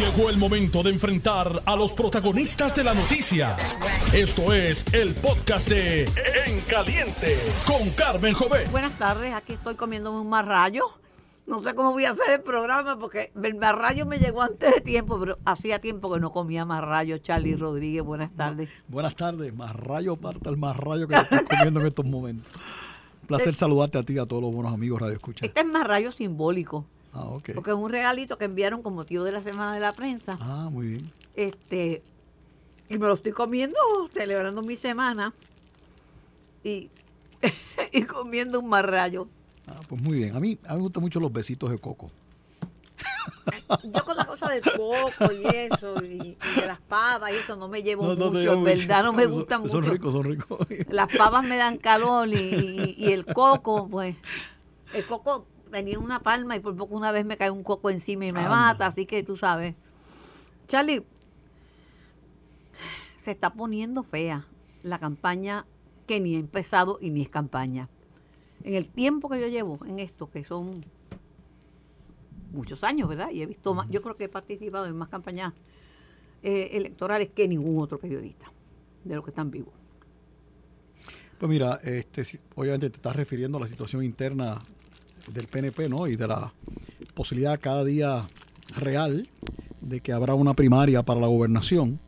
Llegó el momento de enfrentar a los protagonistas de la noticia. Esto es el podcast de En Caliente con Carmen Jovet. Buenas tardes, aquí estoy comiéndome un marrayo. No sé cómo voy a hacer el programa porque el marrayo me llegó antes de tiempo, pero hacía tiempo que no comía marrayo. Charlie Rodríguez, buenas tardes. Buenas tardes, marrayo parta el marrayo que estoy comiendo en estos momentos. Un placer saludarte a ti y a todos los buenos amigos Radio Escucha. Este es marrayo simbólico. Ah. Porque es un regalito que enviaron con motivo de la Semana de la Prensa. Ah, muy bien. Este, y me lo estoy comiendo, celebrando mi semana. Y, y comiendo un marrayo. Ah, pues muy bien. A mí, a mí me gustan mucho los besitos de coco. Yo con la cosa del coco y eso, y, y de las pavas y eso no me llevo No, no mucho, en verdad no me Son- gusta mucho. Son ricos, son ricos. Las pavas me dan calor y, y- y el coco, pues, el coco tenía una palma y por poco una vez me cae un coco encima y me Anda. mata, así que tú sabes. Charlie, se está poniendo fea la campaña que ni ha empezado y ni es campaña. En el tiempo que yo llevo en esto, que son muchos años, ¿verdad? Y he visto más, yo creo que he participado en más campañas eh, electorales que ningún otro periodista de los que están vivos. Pues mira, este, obviamente te estás refiriendo a la situación interna del PNP, ¿no? Y de la posibilidad cada día real de que habrá una primaria para la gobernación.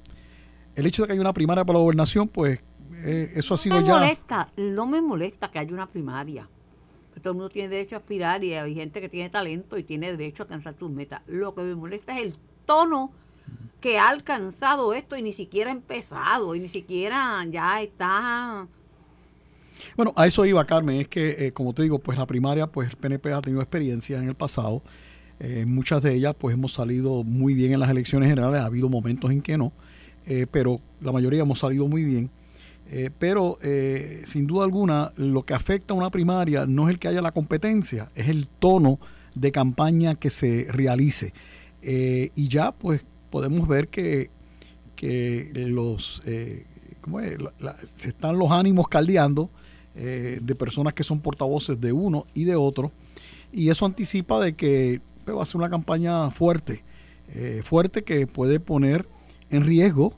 El hecho de que haya una primaria para la gobernación, pues eh, eso ha sido me ya... molesta, no me molesta que haya una primaria. Todo el mundo tiene derecho a aspirar y hay gente que tiene talento y tiene derecho a alcanzar sus metas. Lo que me molesta es el tono que ha alcanzado esto y ni siquiera ha empezado y ni siquiera ya está... Bueno, a eso iba Carmen, es que eh, como te digo, pues la primaria, pues el PNP ha tenido experiencia en el pasado, Eh, muchas de ellas pues hemos salido muy bien en las elecciones generales, ha habido momentos en que no, eh, pero la mayoría hemos salido muy bien. Pero sin duda alguna lo que afecta a una primaria no es el que haya la competencia, es el tono de campaña que se realice. Y ya pues podemos ver que, que los ¿cómo es? Se están los ánimos caldeando eh, de personas que son portavoces de uno y de otro y eso anticipa de que pues, va a ser una campaña fuerte eh, fuerte que puede poner en riesgo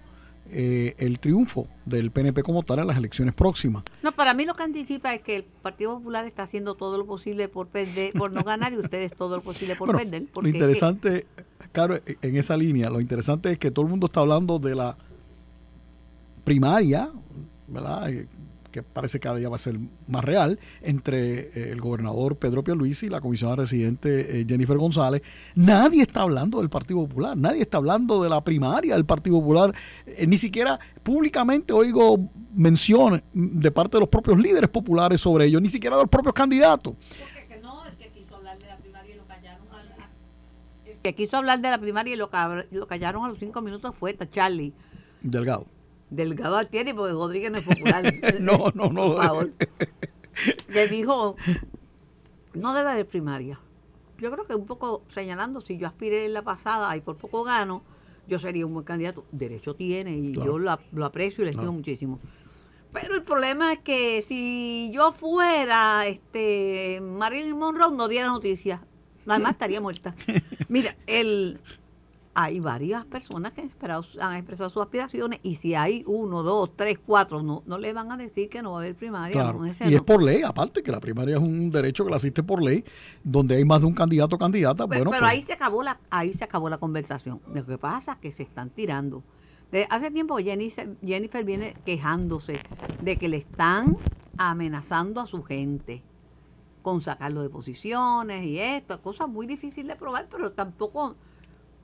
eh, el triunfo del PNP como tal en las elecciones próximas No, para mí lo que anticipa es que el Partido Popular está haciendo todo lo posible por perder, por no ganar y ustedes todo lo posible por Bueno, perder. lo porque interesante claro en esa línea lo interesante es que todo el mundo está hablando de la primaria verdad que parece que cada día va a ser más real, entre eh, el gobernador Pedro Pierluisi y la comisionada residente eh, Jennifer González. Nadie está hablando del Partido Popular, nadie está hablando de la primaria del Partido Popular, Eh, ni siquiera públicamente oigo mención de parte de los propios líderes populares sobre ello, ni siquiera de los propios candidatos. Porque no, el que quiso hablar de la primaria y lo callaron. El que quiso hablar de la primaria y lo, callaron a los cinco minutos fue Charlie. Delgado. Delgado Altieri, porque Rodríguez no es popular. No, no, no. Por favor. Le dijo, no debe haber primaria. Yo creo que un poco señalando, si yo aspiré en la pasada y por poco gano, yo sería un buen candidato. Derecho tiene y Claro. yo lo, lo aprecio y le estimo muchísimo. Pero el problema es que si yo fuera este Marilyn Monroe no diera noticias. Nada más estaría muerta. Mira, el, hay varias personas que han, esperado- han expresado sus aspiraciones y si hay uno, dos, tres, cuatro, no, no le van a decir que no va a haber primaria. Claro. no, Y no. es por ley, aparte que la primaria es un derecho que la asiste por ley, donde hay más de un candidato o candidata. Pero, bueno, pero pues, ahí se acabó la ahí se acabó la conversación. Lo que pasa es que se están tirando. Hace tiempo Jennifer, Jennifer viene quejándose de que le están amenazando a su gente con sacarlo de posiciones y esto, cosas muy difíciles de probar, pero tampoco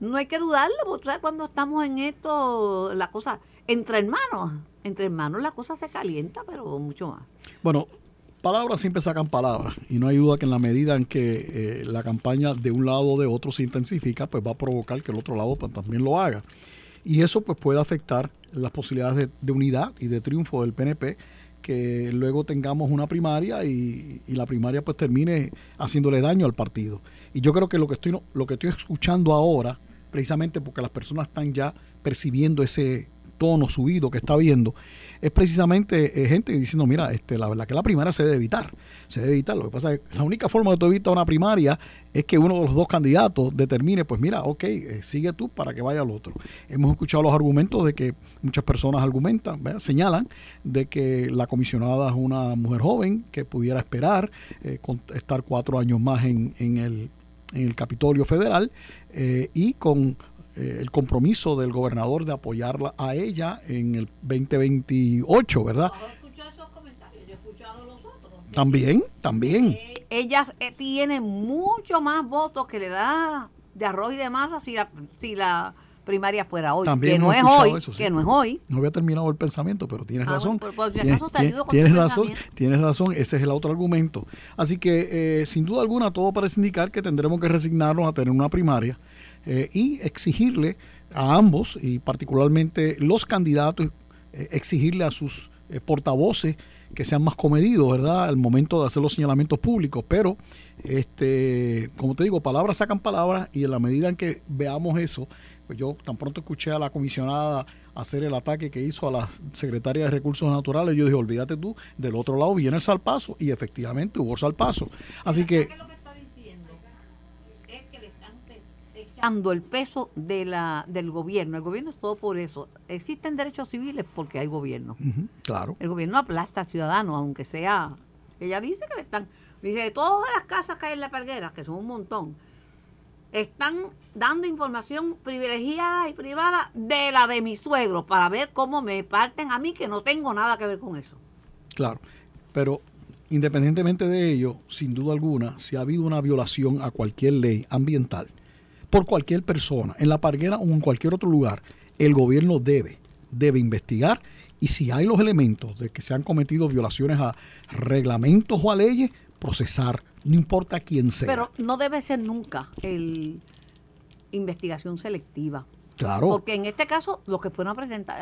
no hay que dudarlo, porque sabes cuando estamos en esto, la cosa, entre hermanos, entre hermanos la cosa se calienta, pero mucho más. Bueno, palabras siempre sacan palabras y no hay duda que en la medida en que eh, la campaña de un lado o de otro se intensifica, pues va a provocar que el otro lado pues, también lo haga. Y eso pues puede afectar las posibilidades de, de unidad y de triunfo del PNP, que luego tengamos una primaria y, y la primaria pues termine haciéndole daño al partido. Y yo creo que lo que estoy, lo que estoy escuchando ahora, precisamente porque las personas están ya percibiendo ese tono subido que está viendo, es precisamente eh, gente diciendo, mira, este, la verdad que la primaria se debe evitar, se debe evitar. Lo que pasa es que la única forma de tú evitar una primaria es que uno de los dos candidatos determine, pues mira, ok, eh, sigue tú para que vaya al otro. Hemos escuchado los argumentos de que muchas personas argumentan, señalan de que la comisionada es una mujer joven que pudiera esperar eh, estar cuatro años más en, en, el, en el Capitolio Federal y con eh, el compromiso del gobernador de apoyarla a ella en el 2028, ¿verdad? También, también. Eh, ella eh, tiene mucho más votos que le da de arroz y de masa si la, si la primaria fuera hoy. También que no es hoy, que no es hoy. No había terminado el pensamiento, pero tienes ah, razón. tienes, razón, tienes razón, ese es el otro argumento. Así que, sin duda alguna, todo parece indicar que tendremos que resignarnos a tener una primaria eh, y exigirle a ambos, y particularmente los candidatos, eh, exigirle a sus eh, portavoces que sean más comedidos, ¿verdad?, al momento de hacer los señalamientos públicos. Pero, este, como te digo, palabras sacan palabras y en la medida en que veamos eso, pues yo tan pronto escuché a la comisionada hacer el ataque que hizo a la secretaria de Recursos Naturales, yo dije, olvídate tú, del otro lado viene el salpazo y efectivamente hubo salpazo. Así que el peso de la, del gobierno. El gobierno es todo por eso. Existen derechos civiles porque hay gobierno. claro. El gobierno aplasta al ciudadano, aunque sea. Ella dice que le están. Dice, de todas las casas que hay en la que son un montón, están dando información privilegiada y privada de la de mi suegro para ver cómo me parten a mí, que no tengo nada que ver con eso. Claro. Pero independientemente de ello, sin duda alguna, si ha habido una violación a cualquier ley ambiental, por cualquier persona, en la parguera o en cualquier otro lugar, el gobierno debe, debe investigar y si hay los elementos de que se han cometido violaciones a reglamentos o a leyes, procesar, no importa quién sea. Pero no debe ser nunca el investigación selectiva. Claro. Porque en este caso, los que fueron a, presentar,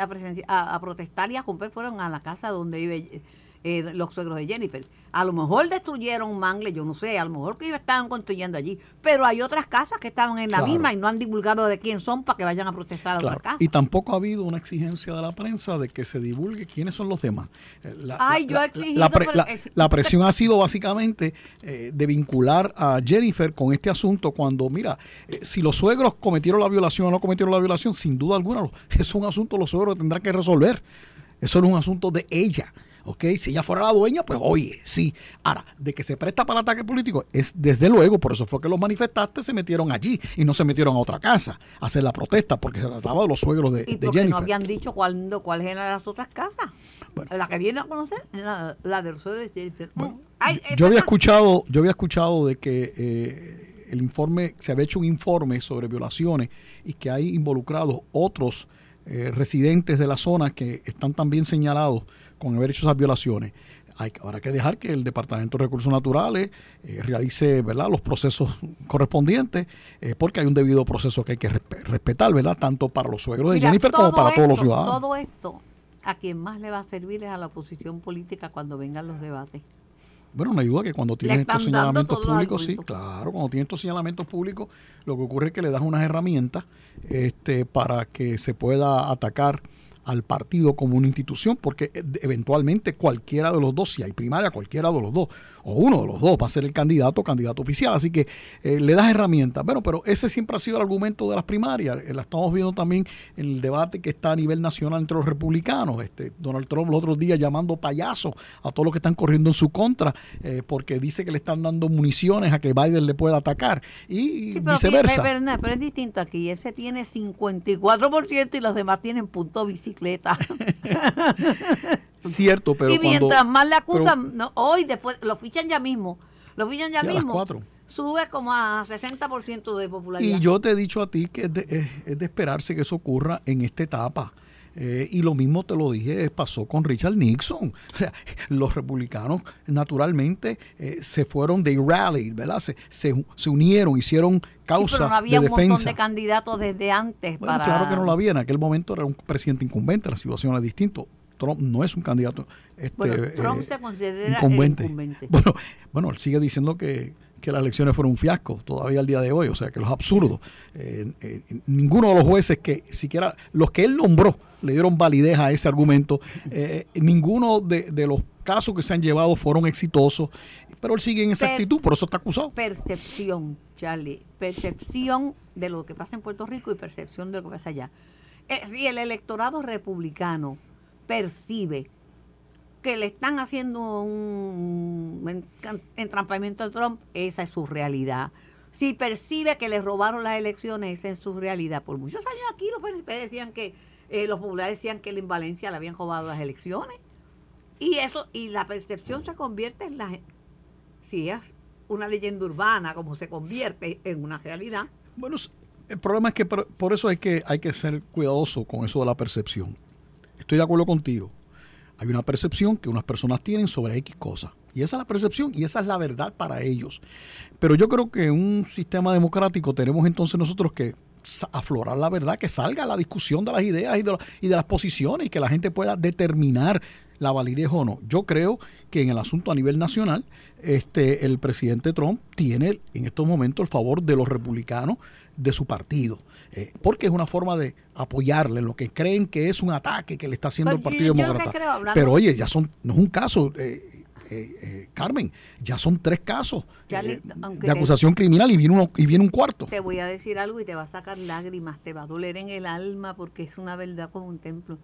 a, a protestar y a romper fueron a la casa donde vive eh, los suegros de Jennifer. A lo mejor destruyeron Mangle, yo no sé, a lo mejor que estaban construyendo allí, pero hay otras casas que estaban en la misma y no han divulgado de quién son para que vayan a protestar a otra casa. Y tampoco ha habido una exigencia de la prensa de que se divulgue quiénes son los demás. Eh, la, Ay, yo he exigido, la, presión ha sido básicamente eh, de vincular a Jennifer con este asunto cuando, mira, si los suegros cometieron la violación o no cometieron la violación, sin duda alguna es un asunto los suegros tendrán que resolver. Eso no es un asunto de ella. ¿Ok? Si ella fuera la dueña, pues oye, sí. Ahora, de que se presta para el ataque político, es desde luego, por eso fue que los manifestantes se metieron allí y no se metieron a otra casa a hacer la protesta, porque se trataba de los suegros de, ¿Y porque no habían dicho cuándo, cuáles eran las otras casas? la que viene a conocer, la, la del suegro de Jennifer. yo había escuchado, yo había escuchado de que eh, el informe, se había hecho un informe sobre violaciones y que hay involucrados otros eh, residentes de la zona que están también señalados con haber hecho esas violaciones. Hay, habrá que dejar que el Departamento de Recursos Naturales eh, realice ¿verdad? los procesos correspondientes, eh, porque hay un debido proceso que hay que respetar, ¿verdad? tanto para los suegros de Jennifer como para todos los ciudadanos. Todo esto, a quien más le va a servir es a la oposición política cuando vengan los debates. Bueno, no hay duda que cuando tienen estos señalamientos públicos, sí, claro, cuando tienen estos señalamientos públicos, lo que ocurre es que le das unas herramientas este, para que se pueda atacar al partido como una institución, porque eh, eventualmente cualquiera de los dos, si hay primaria, cualquiera de los dos, o uno de los dos va a ser el candidato candidato oficial. Así que eh, le das herramientas. Bueno, pero ese siempre ha sido el argumento de las primarias. Eh, la estamos viendo también en el debate que está a nivel nacional entre los republicanos. Este, Donald Trump los otros días llamando payasos a todos los que están corriendo en su contra, porque dice que le están dando municiones a que Biden le pueda atacar. Y viceversa. Pero, es distinto aquí. Ese tiene 54% y los demás tienen punto bicicleta. Cierto, pero. Y mientras más le acusan, hoy después lo fichan ya mismo. Lo fichan ya mismo. Sube como a 60% de popularidad. Y yo te he dicho a ti que es de, es de esperarse que eso ocurra en esta etapa. Eh, y lo mismo te lo dije, pasó con Richard Nixon. los republicanos naturalmente eh, se fueron de rally, ¿verdad? Se, se, unieron, hicieron causa pero no había un montón de candidatos desde antes. Bueno, Claro que no lo había. En aquel momento era un presidente incumbente, la situación era distinta. Trump no es un candidato este, bueno, Trump eh, se considera incumbente. Bueno, bueno, él sigue diciendo que, que las elecciones fueron un fiasco todavía al día de hoy, o sea que los absurdos. Eh, eh, ninguno de los jueces que siquiera, los que él nombró, le dieron validez a ese argumento. Eh, ninguno de, los casos que se han llevado fueron exitosos, pero él sigue en esa actitud, por eso está acusado. Percepción, Charlie, percepción de lo que pasa en Puerto Rico y percepción de lo que pasa allá. si el electorado republicano percibe que le están haciendo un entrampamiento a Trump, esa es su realidad. Si percibe que le robaron las elecciones, esa es su realidad. Por muchos años aquí los PNP decían que, eh, los populares decían que en Valencia le habían robado las elecciones. Y eso, y la percepción se convierte en la si es una leyenda urbana, como se convierte en una realidad. Bueno, el problema es que por, por eso hay que, hay que ser cuidadoso con eso de la percepción. Estoy de acuerdo contigo hay una percepción que unas personas tienen sobre X cosas. Y esa es la percepción y esa es la verdad para ellos. Pero yo creo que en un sistema democrático tenemos entonces nosotros que aflorar la verdad, que salga la discusión de las ideas y de, y de las posiciones y que la gente pueda determinar la validez o no. Yo creo que en el asunto a nivel nacional, este, el presidente Trump tiene en estos momentos el favor de los republicanos de su partido. Eh, porque es una forma de apoyarle lo que creen que es un ataque que le está haciendo el Partido Demócrata. Pero oye, ya son, no es un caso, eh, eh, Carmen, ya son tres casos de acusación criminal y viene, uno, y viene un cuarto. Te voy a decir algo y te va a sacar lágrimas, te va a doler en el alma porque es una verdad como un templo.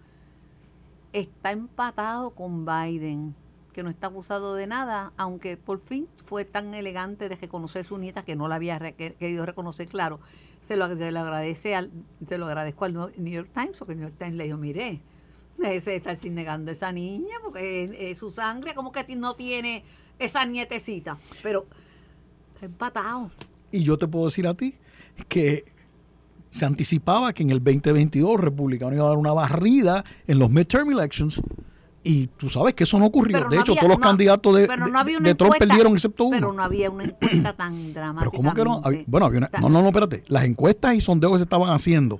Está empatado con Biden que no está acusado de nada, aunque por fin fue tan elegante de reconocer su nieta que no la había querido reconocer, claro, se lo, agradece al, se lo agradezco al New York Times, porque el New York Times le dijo, mire, ese estar sin negando a esa niña, porque es, su sangre, como que no tiene esa nietecita, pero está empatado. Y yo te puedo decir a ti que se anticipaba que en el 2022 republicano iba a dar una barrida en los midterm elections y tú sabes que eso no ocurrió. de hecho, todos los candidatos de, Trump perdieron excepto uno. Pero no había una encuesta tan dramática. ¿Pero cómo que no? bueno, había una, no, no, no, espérate. Las encuestas y sondeos que se estaban haciendo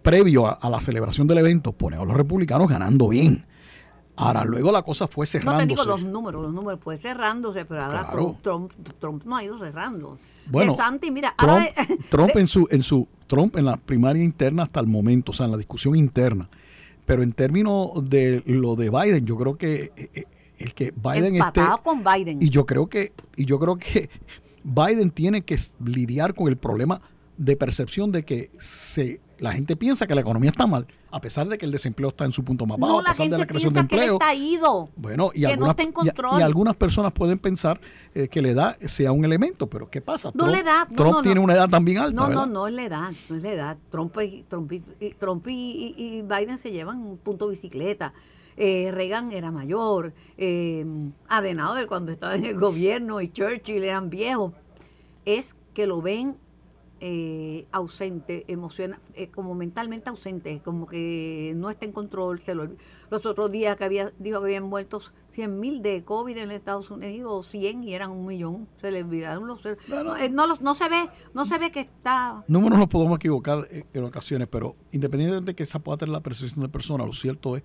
previo a, la celebración del evento ponían a los republicanos ganando bien. Ahora, luego la cosa fue cerrándose. No te digo los números, los números fue cerrándose, pero ahora Trump, Trump, no ha ido cerrando. Bueno, mira, Trump, Trump en su, en su, Trump en la primaria interna hasta el momento, o sea, en la discusión interna, pero en términos de lo de Biden, yo creo que eh, eh, el que Biden Empatado con Biden. Y yo creo que, y yo creo que Biden tiene que lidiar con el problema de percepción de que se la gente piensa que la economía está mal, a pesar de que el desempleo está en su punto más bajo, a pesar de la creación de empleo. Que está ido, bueno, y, algunas, y, algunas personas pueden pensar eh, que la edad sea un elemento, pero ¿qué pasa? No Trump, la edad. Trump tiene una edad también alta. No, no, no es la edad, no es la edad. Trump, Trump, Trump y, Biden se llevan un punto bicicleta. Eh, Reagan era mayor, eh, Adenauer cuando estaba en el gobierno y Churchill eran viejos. Es que lo ven eh, ausente, emocional, eh, como mentalmente ausente, como que no está en control. Se lo, los otros días que había, dijo que habían muerto 100 mil de COVID en Estados Unidos, 100 y eran un millón. Se le olvidaron los. No, eh, no, no, se ve, no se ve que está. Números nos podemos equivocar en, ocasiones, pero independientemente de que esa pueda tener la percepción de persona, lo cierto es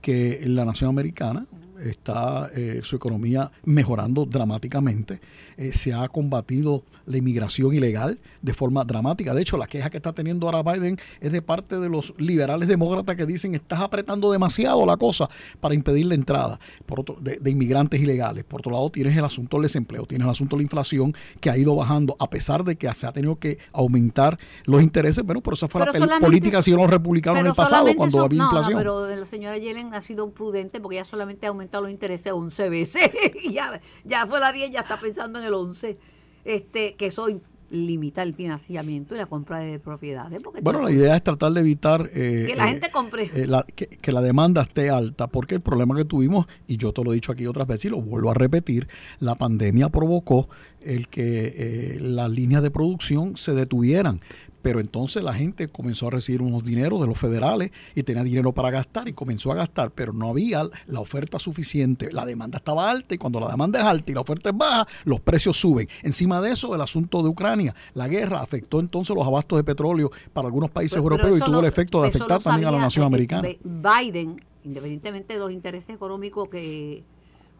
que la nación americana está eh, su economía mejorando dramáticamente. Eh, se ha combatido la inmigración ilegal de forma dramática. De hecho, la queja que está teniendo ahora Biden es de parte de los liberales demócratas que dicen estás apretando demasiado la cosa para impedir la entrada por otro, de, inmigrantes ilegales. Por otro lado, tienes el asunto del desempleo, tienes el asunto de la inflación que ha ido bajando a pesar de que se ha tenido que aumentar los intereses. Bueno, pero esa fue la política que hicieron los republicanos en el pasado cuando había inflación. pero la señora Yellen ha sido prudente porque ya solamente ha aumentado los intereses 11 veces y ya, ya fue la 10, ya está pensando en el 11. Este, que soy limita el financiamiento y la compra de propiedades. bueno, la idea es tratar de evitar eh, que la eh, gente compre. Eh, que, la demanda esté alta, porque el problema que tuvimos, y yo te lo he dicho aquí otras veces y lo vuelvo a repetir, la pandemia provocó el que las líneas de producción se detuvieran pero entonces la gente comenzó a recibir unos dineros de los federales y tenía dinero para gastar y comenzó a gastar, pero no había la oferta suficiente. La demanda estaba alta y cuando la demanda es alta y la oferta es baja, los precios suben. Encima de eso, el asunto de Ucrania, la guerra afectó entonces los abastos de petróleo para algunos países europeos y tuvo el efecto de afectar también a la nación americana. Biden, independientemente de los intereses económicos que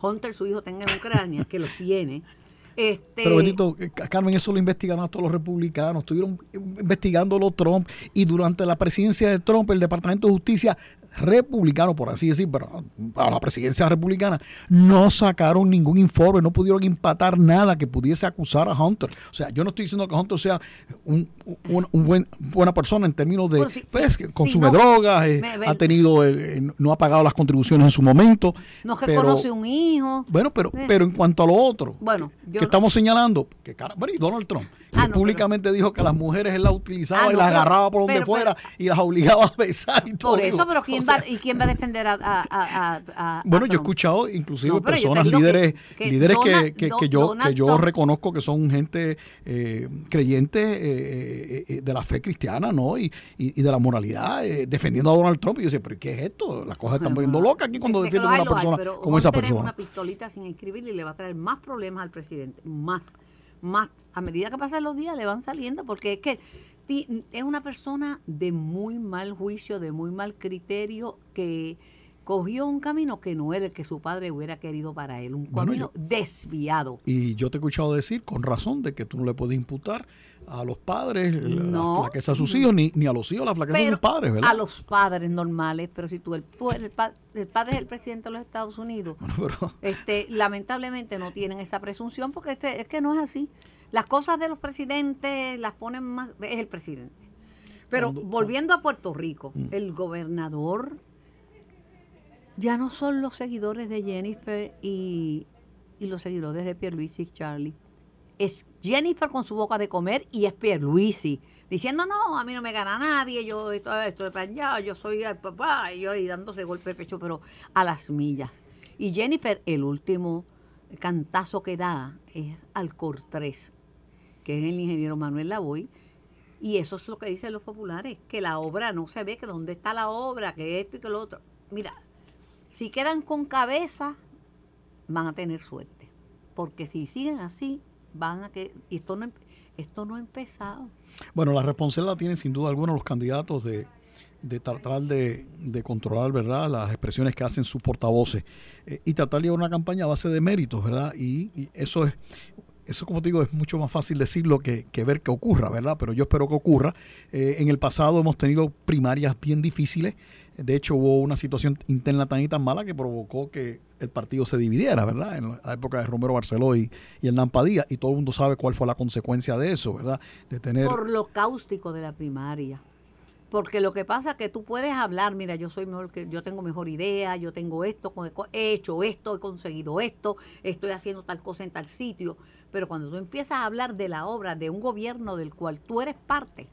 Hunter, su hijo, tenga en Ucrania, que los tiene, Este, Pero Benito, eh, Ca- Carmen, eso lo investigaron a todos los republicanos, estuvieron investigándolo Trump y durante la presidencia de Trump, el Departamento de Justicia republicano, por así decir, pero a la presidencia republicana, no sacaron ningún informe, no pudieron empatar nada que pudiese acusar a Hunter. O sea, yo no estoy diciendo que Hunter sea un, un- un buen, buena persona en términos de, si- pues, si- que si consume no- drogas, eh, ha tenido, eh, eh, no ha pagado las contribuciones en su momento. no pero- reconoce un hijo. bueno, pero, Eh. pero en cuanto a lo otro, Bueno, yo que no- estamos señalando, que cara, bueno, y Donald Trump, que Ah, no, públicamente dijo que las mujeres él las utilizaba Ah, y las agarraba por donde pero- fuera y las obligaba a besar y todo. Por eso, pero ¿quién va, ¿y quién va a defender a, a, a- Bueno, yo he escuchado inclusive No, personas, que- líderes, que líderes que, Donald- que- que yo, Donald que yo reconozco que son gente eh, creyente eh, eh, de la fe cristiana, ¿no? Y, y, y de la moralidad, eh, defendiendo a Donald Trump. Y yo decía, pero ¿qué es esto? Las cosas están poniendo locas aquí cuando defienden a una hay, persona como esa persona. una pistolita sin escribir y le va a traer más problemas al presidente. Más. Más. A medida que pasan los días le van saliendo porque es que es una persona de muy mal juicio, de muy mal criterio que cogió un camino que no era el que su padre hubiera querido para él, un Bueno, camino desviado. Y yo te he escuchado decir con razón de que tú no le puedes imputar a los padres la- No. la flaqueza de sus hijos, ni, ni a los hijos la flaqueza de sus padres, ¿verdad? a los padres normales, pero si tú, el, tú eres el, pa- el padre es el presidente de los Estados Unidos, Bueno, pero- este, lamentablemente no tienen esa presunción porque es, es que no es así. Las cosas de los presidentes las ponen más, es el presidente. Pero Cuando- volviendo a Puerto Rico, Mm. el gobernador ya no son los seguidores de Jennifer y, y los seguidores de Pierluisi y Charlie. Es Jennifer con su boca de comer y es Pierluisi diciendo no, a mí no me gana nadie, yo estoy, estoy para allá, yo soy el papá, y yo y dándose golpe de pecho, pero a las millas. Y Jennifer, el último cantazo que da es al Cortés, que es el ingeniero Manuel Lavoy, y eso es lo que dicen los populares, que la obra no se ve, que dónde está la obra, que esto y que lo otro. Mira, si quedan con cabeza, van a tener suerte. Porque si siguen así, van a que... y Esto no, esto no ha empezado. Bueno, la responsabilidad la tienen sin duda alguna los candidatos de, de tratar de, de controlar, ¿verdad?, las expresiones que hacen sus portavoces eh, y tratar de llevar una campaña a base de méritos, ¿verdad? Y eso es, eso como te digo, es mucho más fácil decirlo que, que ver que ocurra, ¿verdad? Pero yo espero que ocurra. Eh, en el pasado hemos tenido primarias bien difíciles. De hecho, hubo una situación interna tan y tan mala que provocó que el partido se dividiera, ¿verdad? En la época de Romero Barceló y, y Hernán Padilla. Y todo el mundo sabe cuál fue la consecuencia de eso, ¿verdad? De tener... Por lo cáustico de la primaria. Porque lo que pasa es que tú puedes hablar, mira, yo soy mejor yo tengo mejor idea, yo tengo esto, he hecho esto, he conseguido esto, estoy haciendo tal cosa en tal sitio. Pero cuando tú empiezas a hablar de la obra de un gobierno del cual tú eres parte,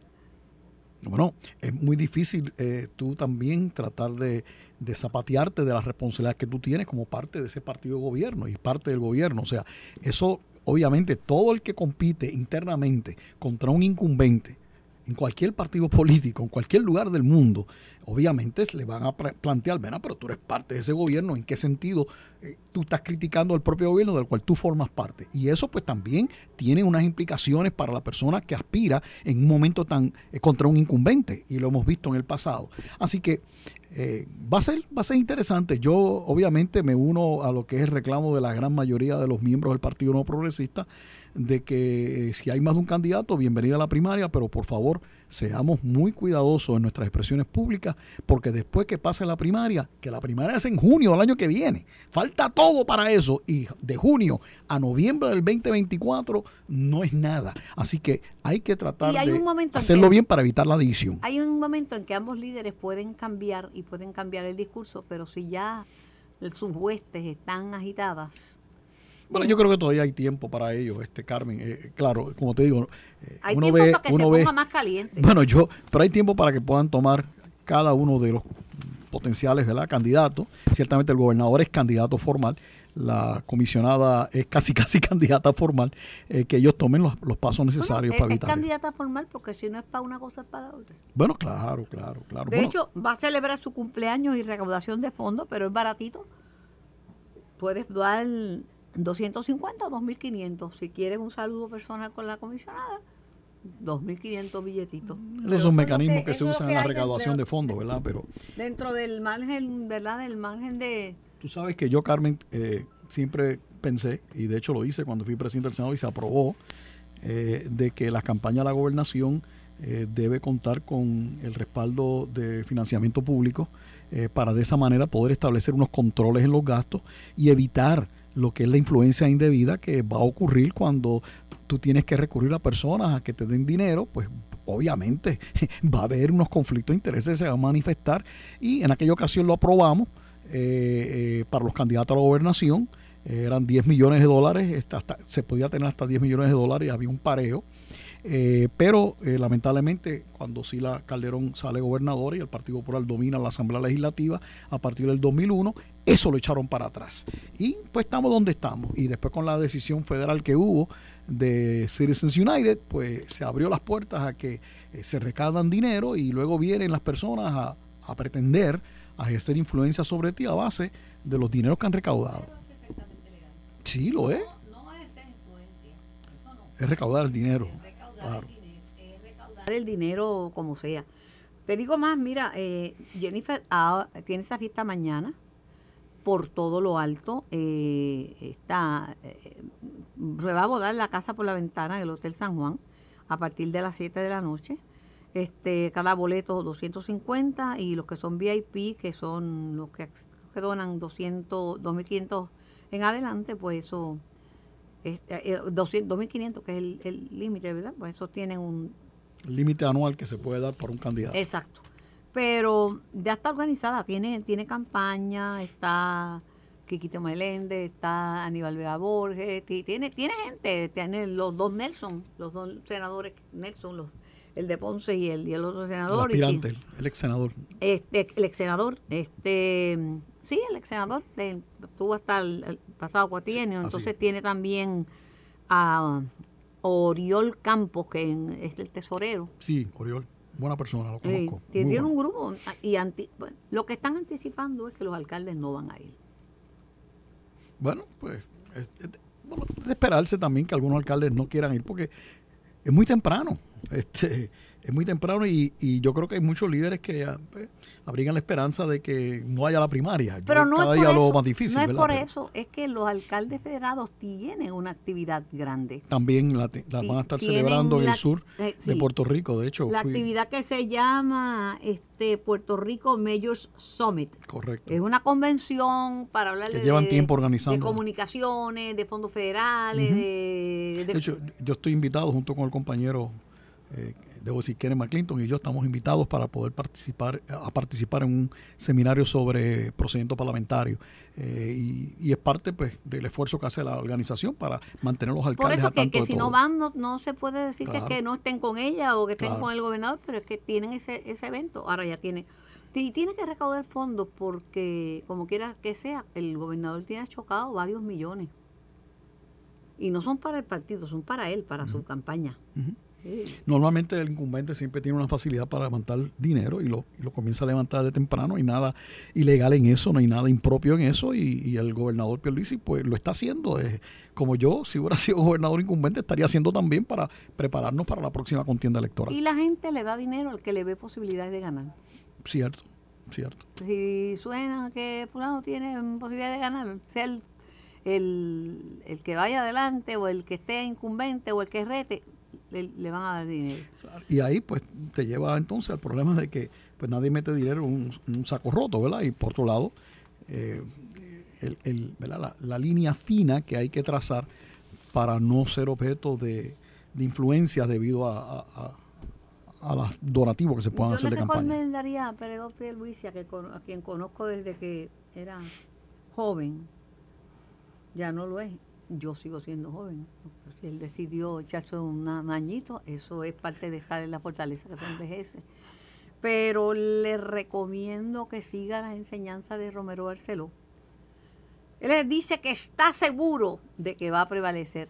Bueno, es muy difícil eh, tú también tratar de, de zapatearte de las responsabilidades que tú tienes como parte de ese partido de gobierno y parte del gobierno. O sea, eso obviamente todo el que compite internamente contra un incumbente en cualquier partido político, en cualquier lugar del mundo, obviamente le van a plantear, ven, pero tú eres parte de ese gobierno, ¿en qué sentido eh, tú estás criticando al propio gobierno del cual tú formas parte? Y eso pues también tiene unas implicaciones para la persona que aspira en un momento tan eh, contra un incumbente, y lo hemos visto en el pasado. Así que eh, va, a ser, va a ser interesante. Yo obviamente me uno a lo que es el reclamo de la gran mayoría de los miembros del Partido No Progresista de que eh, si hay más de un candidato, bienvenida a la primaria, pero por favor seamos muy cuidadosos en nuestras expresiones públicas, porque después que pase la primaria, que la primaria es en junio del año que viene, falta todo para eso, y de junio a noviembre del 2024 no es nada. Así que hay que tratar Y hay de un hacerlo que- bien para evitar la división. hay un momento en que ambos líderes pueden cambiar y pueden cambiar el discurso, pero si ya sus huestes están agitadas, Bueno, yo creo que todavía hay tiempo para ello, este Carmen. Eh, claro, como te digo, eh, hay uno tiempo ve, para que se uno ve, ponga más caliente. Bueno, yo, pero hay tiempo para que puedan tomar cada uno de los potenciales ¿verdad? candidatos. Ciertamente el gobernador es candidato formal, la comisionada es casi casi candidata formal, eh, que ellos tomen los, los pasos necesarios Bueno, para es, es evitar. eso. candidata formal porque si no es para una cosa es para la otra. Bueno, claro, claro, claro. De Bueno, hecho, va a celebrar su cumpleaños y recaudación de fondos, pero es baratito. Puedes dar 250 o 2.500. Si quieres un saludo personal con la comisionada, 2.500 billetitos. Esos son mecanismos que, se usan en la recaudación de fondos, ¿verdad? Pero Dentro del margen, ¿verdad? Del margen de... Tú sabes que yo, Carmen, eh, siempre pensé, y de hecho lo hice cuando fui presidente del Senado y se aprobó, eh, de que la campaña de la gobernación eh, debe contar con el respaldo de financiamiento público eh, para de esa manera poder establecer unos controles en los gastos y evitar lo que es la influencia indebida que va a ocurrir cuando tú tienes que recurrir a personas a que te den dinero, pues obviamente va a haber unos conflictos de intereses se van a manifestar y en aquella ocasión lo aprobamos para los candidatos a la gobernación eran 10 millones de dólares, hasta, se podía tener hasta 10 millones de dólares, y había un pareo. Eh, pero eh, lamentablemente cuando Sila Calderón sale gobernador y el Partido Popular domina la Asamblea Legislativa a partir del 2001, eso lo echaron para atrás. Y pues estamos donde estamos. Y después con la decisión federal que hubo de Citizens United, pues se abrió las puertas a que eh, se recaudan dinero y luego vienen las personas a, a pretender a ejercer influencia sobre ti a base de los dineros que han recaudado. Sí, lo es. No, es influencia. Eso no. Es. Es recaudar, el, dinero, recaudar el dinero como sea. Te digo más, mira, eh, Jennifer tiene esa fiesta mañana por todo lo alto. Eh, está, eh, va a volar la casa por la ventana del Hotel San Juan a partir de las 7 de la noche. Este, cada boleto 250 y los que son VIP, que son los que, que donan 200, 2500 en adelante, pues eso, es, 2.500, eh, que es el límite, ¿verdad? Pues eso tienen un... límite anual que se puede dar por un candidato. Exacto. Pero ya está organizada, tiene, tiene campaña, está Quiquito Meléndez, está Aníbal Vega Borges, tiene, tiene gente, tiene los dos Nelson, los dos senadores Nelson, los, el de Ponce y el, y el otro senador. El aspirante, el ex senador. Este, el ex senador, este Sí, el ex senador estuvo hasta el, pasado cuatrienio, entonces tiene también a Oriol Campos, que es el tesorero. Sí, Oriol, buena persona, lo conozco. tiene un grupo y lo que están anticipando es que los alcaldes no van a ir. Bueno, pues es, de esperarse también que algunos alcaldes no quieran ir porque es muy temprano. Este, es muy temprano y, y, yo creo que hay muchos líderes que pues, abrigan la esperanza de que no haya la primaria. Pero no cada es día lo más difícil. No es por eso, es que los alcaldes federados tienen una actividad grande. También la, van a estar celebrando en el sur eh, de Puerto Rico, de hecho. La actividad que se llama este Puerto Rico Mayors Summit. Correcto. Es una convención para hablar de, llevan tiempo organizando. de comunicaciones, de fondos federales. de, de, hecho, yo estoy invitado junto con el compañero eh, debo decir, Kenneth McClinton y yo estamos invitados para poder participar, a participar en un seminario sobre procedimiento parlamentario. Eh, y, es parte pues del esfuerzo que hace la organización para mantener los alcaldes Por eso que, que si no van, no, se puede decir que, no estén con ella o que estén con el gobernador, pero es que tienen ese, ese evento. Ahora ya tiene. Y tiene que recaudar fondos porque, como quiera que sea, el gobernador tiene chocado varios millones. Y no son para el partido, son para él, para su campaña. Normalmente el incumbente siempre tiene una facilidad para levantar dinero y lo, lo comienza a levantar de temprano. Hay nada ilegal en eso, no hay nada impropio en eso y, el gobernador Pierluisi pues lo está haciendo. como yo, si hubiera sido gobernador incumbente, estaría haciendo también para prepararnos para la próxima contienda electoral. Y la gente le da dinero al que le ve posibilidades de ganar. Cierto, cierto. Si suena que fulano tiene posibilidad de ganar, sea el, el, el que vaya adelante o el que esté incumbente o el que rete, le, van a dar dinero. Y ahí pues te lleva entonces al problema de que pues nadie mete dinero en un, saco roto, ¿verdad? Y por otro lado, eh, el, La, línea fina que hay que trazar para no ser objeto de, de influencias debido a, a, a los donativos que se puedan hacer de campaña. Recomendaría a que, a quien conozco desde que era joven, ya no lo es, yo sigo siendo joven. Si él decidió echarse un añito, eso es parte de estar en la fortaleza que se envejece. Pero le recomiendo que siga las enseñanzas de Romero Barceló. Él dice que está seguro de que va a prevalecer.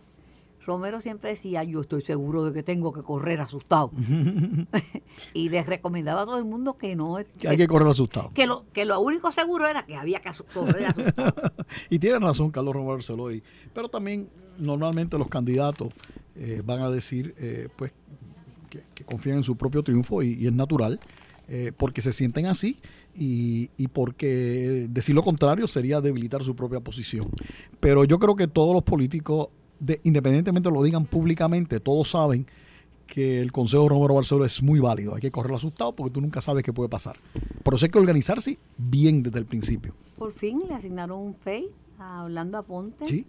Romero siempre decía, yo estoy seguro de que tengo que correr asustado. y les recomendaba a todo el mundo que no... Que hay que correr asustado. Que lo, que lo único seguro era que había que correr asustado. y tiene razón Carlos Romero Celoy. Pero también normalmente los candidatos eh, van a decir eh, pues que, confían en su propio triunfo y, es natural. eh, porque se sienten así y, y porque decir lo contrario sería debilitar su propia posición. Pero yo creo que todos los políticos, de, independientemente lo digan públicamente, todos saben que el Consejo Romero Barceló es muy válido. Hay que correr asustado porque tú nunca sabes qué puede pasar. Por eso hay que organizarse bien desde el principio. Por fin le asignaron un FEI a Orlando Aponte. Sí,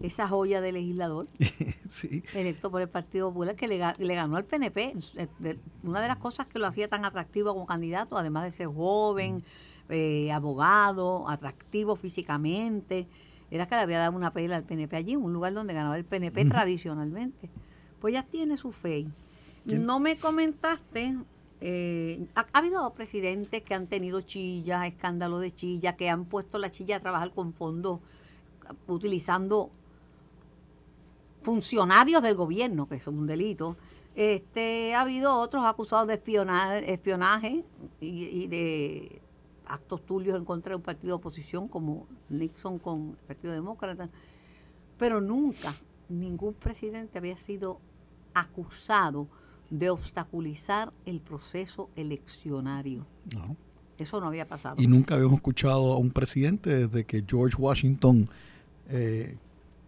Esa joya de legislador sí. electo por el Partido Popular que le, le ganó al PNP. Eh, Una de las cosas que lo hacía tan atractivo como candidato, además de ser joven, eh, abogado, atractivo físicamente, era que le había dado una pela al PNP allí, un lugar donde ganaba el PNP tradicionalmente. Pues ya tiene su fe. ¿Quién? No me comentaste, eh, ha, ha habido presidentes que han tenido chillas, escándalos de chilla, que han puesto la chilla a trabajar con fondos utilizando funcionarios del gobierno, que son un delito. Este, ha habido otros acusados de espionaje y, y de actos turbios en contra de un partido de oposición como Nixon con el Partido Demócrata. Pero nunca ningún presidente había sido acusado de obstaculizar el proceso eleccionario. No. Eso no había pasado. Y nunca habíamos escuchado a un presidente desde que George Washington eh,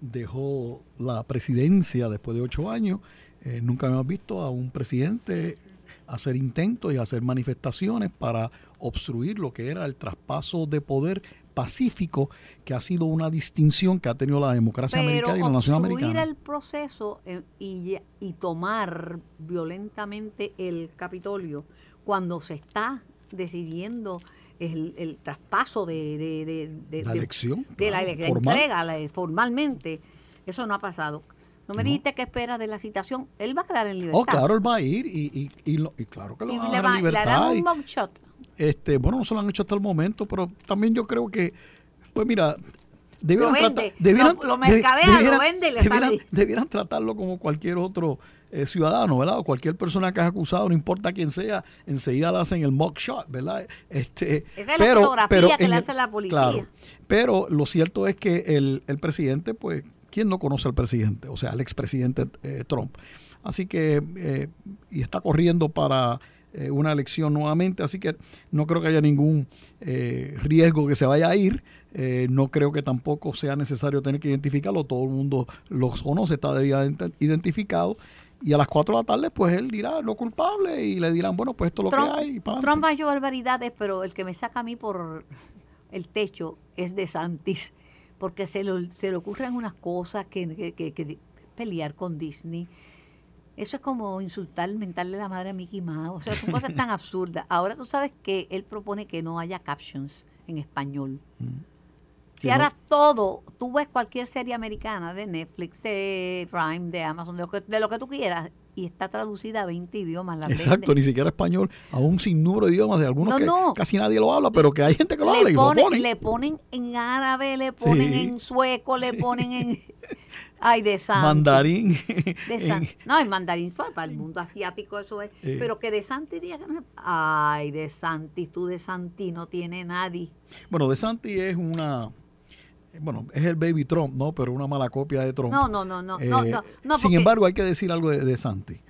dejó la presidencia después de ocho años. eh, nunca habíamos visto a un presidente hacer intentos y hacer manifestaciones para obstruir lo que era el traspaso de poder pacífico, que ha sido una distinción que ha tenido la democracia Pero americana y la nación obstruir americana. el proceso eh, y, y tomar violentamente el Capitolio cuando se está decidiendo el, el traspaso de, de, de- de- La elección, de la, claro, ele- la formal. entrega la- formalmente, eso no ha pasado. No me No. dijiste qué espera de la citación. Él va a quedar en libertad. Oh, claro, él va a ir y, y, y y claro que lo Y van a le, dar va- en le libertad. harán un mugshot. Este, bueno, no se lo han hecho hasta el momento, pero también yo creo que, pues mira, debieran, Lo vende, tratar- debieran- lo- lo mercadea, lo vende y le debieran, sale. debieran tratarlo como cualquier otro eh, ciudadano, ¿verdad? O cualquier persona que es acusado, no importa quién sea, enseguida le hacen el mock shot, ¿verdad? Este, Esa es la fotografía que en le hace la policía. Claro, pero lo cierto es que el, el presidente, pues, ¿quién no conoce al presidente? O sea, al expresidente eh, Trump. Así que, eh, y está corriendo para eh, una elección nuevamente, así que no creo que haya ningún eh, riesgo que se vaya a ir. Eh, no creo que tampoco sea necesario tener que identificarlo, todo el mundo los conoce, está debidamente identificado. Y a las 4 de la tarde, pues él dirá lo culpable y le dirán, bueno, pues esto es lo Trump, que hay. y para Trump ha hecho barbaridades, pero el que me saca a mí por el techo es de Santis, porque se, lo- se le ocurren unas cosas que, que- que- que pelear con Disney. Eso es como insultar, mentarle la madre a Mickey Mouse. O sea, son cosas tan absurdas. Ahora tú sabes que él propone que no haya captions en español. Si Sí, ahora ¿no? todo, tú ves cualquier serie americana de Netflix, de Prime, de Amazon, de lo que, de lo que tú quieras, y está traducida a 20 idiomas. la Exacto, venden. ni siquiera español, a un sinnúmero de idiomas de algunos No, que no. casi nadie lo habla, pero que hay gente que lo habla y ponen, lo ponen. le ponen en árabe, le ponen Sí. en sueco, le ponen en... Ay, de Santi. Mandarín. De San- no, el mandarín pues, para el mundo asiático eso es. Eh. Pero que de Santi Ay, de Santi, tú de Santi no tiene nadie. bueno, De Santi es una. Bueno, es el baby Trump, ¿no? Pero una mala copia de Trump. No, no, no, no, Eh, no, no, no, sin porque- embargo, hay que decir algo de, de Santi.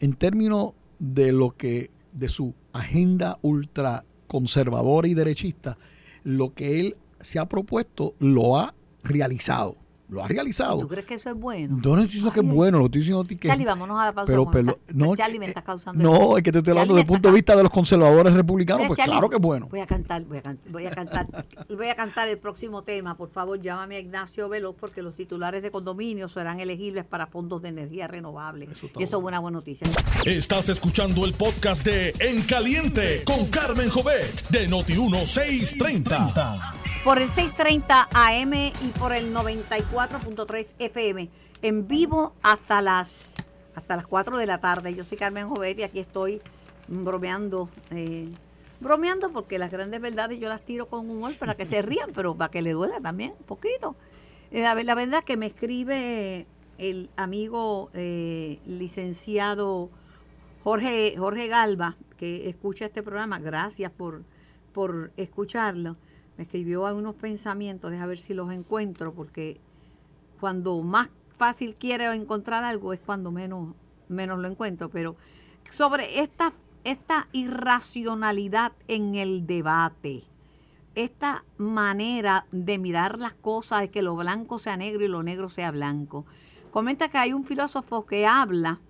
En términos de lo que, de su agenda ultra conservadora y derechista, lo que él se ha propuesto lo ha realizado. Lo ha realizado. ¿Tú crees que eso es bueno? No no estoy diciendo que es bueno, lo estoy diciendo a ti que Charlie, vámonos a la pausa. pero, pero no, Charlie me eh, está causando. no, es que te estoy hablando desde el punto de vista de los conservadores republicanos, pues Charlie, claro que es bueno. Voy a cantar, voy a, can- voy a cantar, voy a cantar el próximo tema. Por favor, llámame a Ignacio Veloz porque los titulares de condominios serán elegibles para fondos de energía renovable. Eso eso es bueno. una buena noticia. Estás escuchando el podcast de En Caliente con Carmen Jovet de Noti1630. Por el 630 AM y por el 94.3 FM. En vivo hasta las hasta las 4 de la tarde. Yo soy Carmen Jovet y aquí estoy bromeando. eh, bromeando porque las grandes verdades yo las tiro con humor para que se rían, pero para que le duela también un poquito. Eh, la, la verdad que me escribe el amigo eh, licenciado Jorge, Jorge Galva, que escucha este programa, gracias por, por escucharlo. Me escribió algunos pensamientos, deja ver si los encuentro, porque cuando más fácil quiero encontrar algo es cuando menos, menos lo encuentro. Pero sobre estas esta irracionalidad en el debate, esta manera de mirar las cosas, de que lo blanco sea negro y lo negro sea blanco. Comenta que hay un filósofo que habla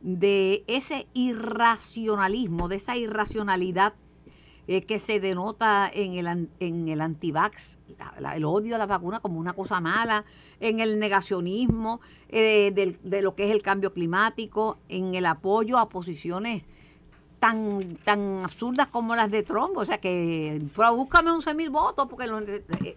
de ese irracionalismo, de esa irracionalidad eh, que se denota en el, en el antivax, el odio a la vacuna como una cosa mala, en el negacionismo eh, de, lo que es el cambio climático, en el apoyo a posiciones tan, tan absurdas como las de Trump. O sea que, pero búscame 11 mil votos porque lo, eh,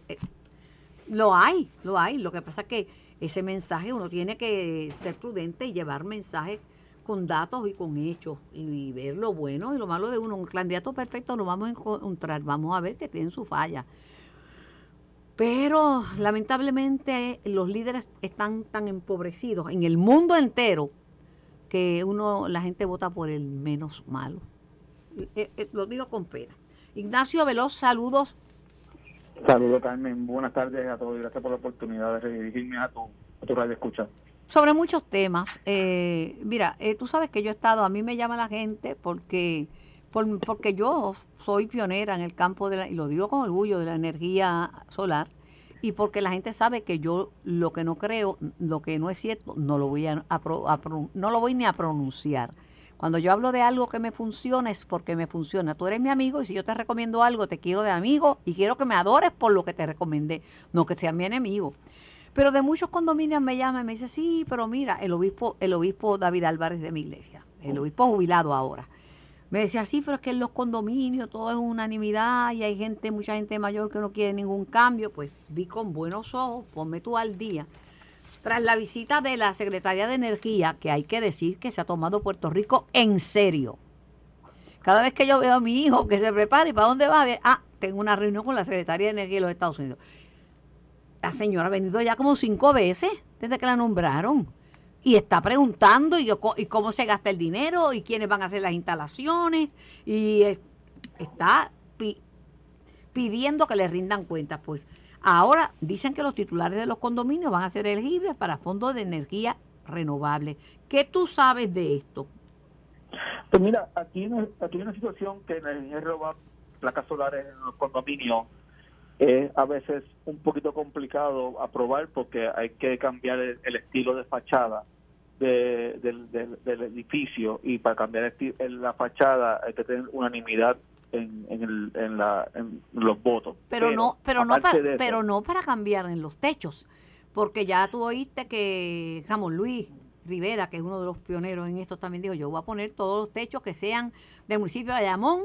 lo hay, lo hay. Lo que pasa es que ese mensaje uno tiene que ser prudente y llevar mensajes con datos y con hechos y, ver lo bueno y lo malo de uno. Un candidato perfecto lo vamos a encontrar, vamos a ver que tienen su falla. Pero lamentablemente los líderes están tan empobrecidos en el mundo entero que uno, la gente vota por el menos malo. Eh, eh, lo digo con pena. Ignacio Veloz, saludos. Saludos, Carmen. Buenas tardes a todos y gracias por la oportunidad de dirigirme a tu, a tu radio escucha sobre muchos temas. Eh, mira, eh, tú sabes que yo he estado, a mí me llama la gente porque, porque yo soy pionera en el campo de la, y lo digo con orgullo, de la energía solar, y porque la gente sabe que yo lo que no creo, lo que no es cierto, no lo voy, a, no lo voy ni a pronunciar. Cuando yo hablo de algo que me funciona es porque me funciona. Tú eres mi amigo y si yo te recomiendo algo, te quiero de amigo y quiero que me adores por lo que te recomendé, no que seas mi enemigo. Pero de muchos condominios me llama y me dice, sí, pero mira, el obispo, el obispo David Álvarez de mi iglesia, el obispo jubilado ahora. Me decía, sí, pero es que en los condominios todo es unanimidad y hay gente, mucha gente mayor que no quiere ningún cambio. Pues vi con buenos ojos, ponme tú al día. Tras la visita de la Secretaría de Energía, que hay que decir que se ha tomado Puerto Rico en serio. Cada vez que yo veo a mi hijo que se prepara y para dónde va, a ver, ah, tengo una reunión con la Secretaría de Energía de los Estados Unidos. La señora ha venido ya como cinco veces desde que la nombraron. Y está preguntando y, y cómo se gasta el dinero y quiénes van a hacer las instalaciones. Y está pidiendo que le rindan cuentas. Pues ahora dicen que los titulares de los condominios van a ser elegibles para fondos de energía renovable. ¿Qué tú sabes de esto? Pues mira, aquí, hay una situación que la energía roba placas solares en los condominios es a veces un poquito complicado aprobar porque hay que cambiar el, estilo de fachada del, edificio y para cambiar la fachada hay que tener unanimidad en, en, la, en los votos. Pero, no, pero no, para, pero no para cambiar en los techos, porque ya tú oíste que Ramón Luis Rivera, que es uno de los pioneros en esto, también dijo, yo voy a poner todos los techos que sean del municipio de Ayamón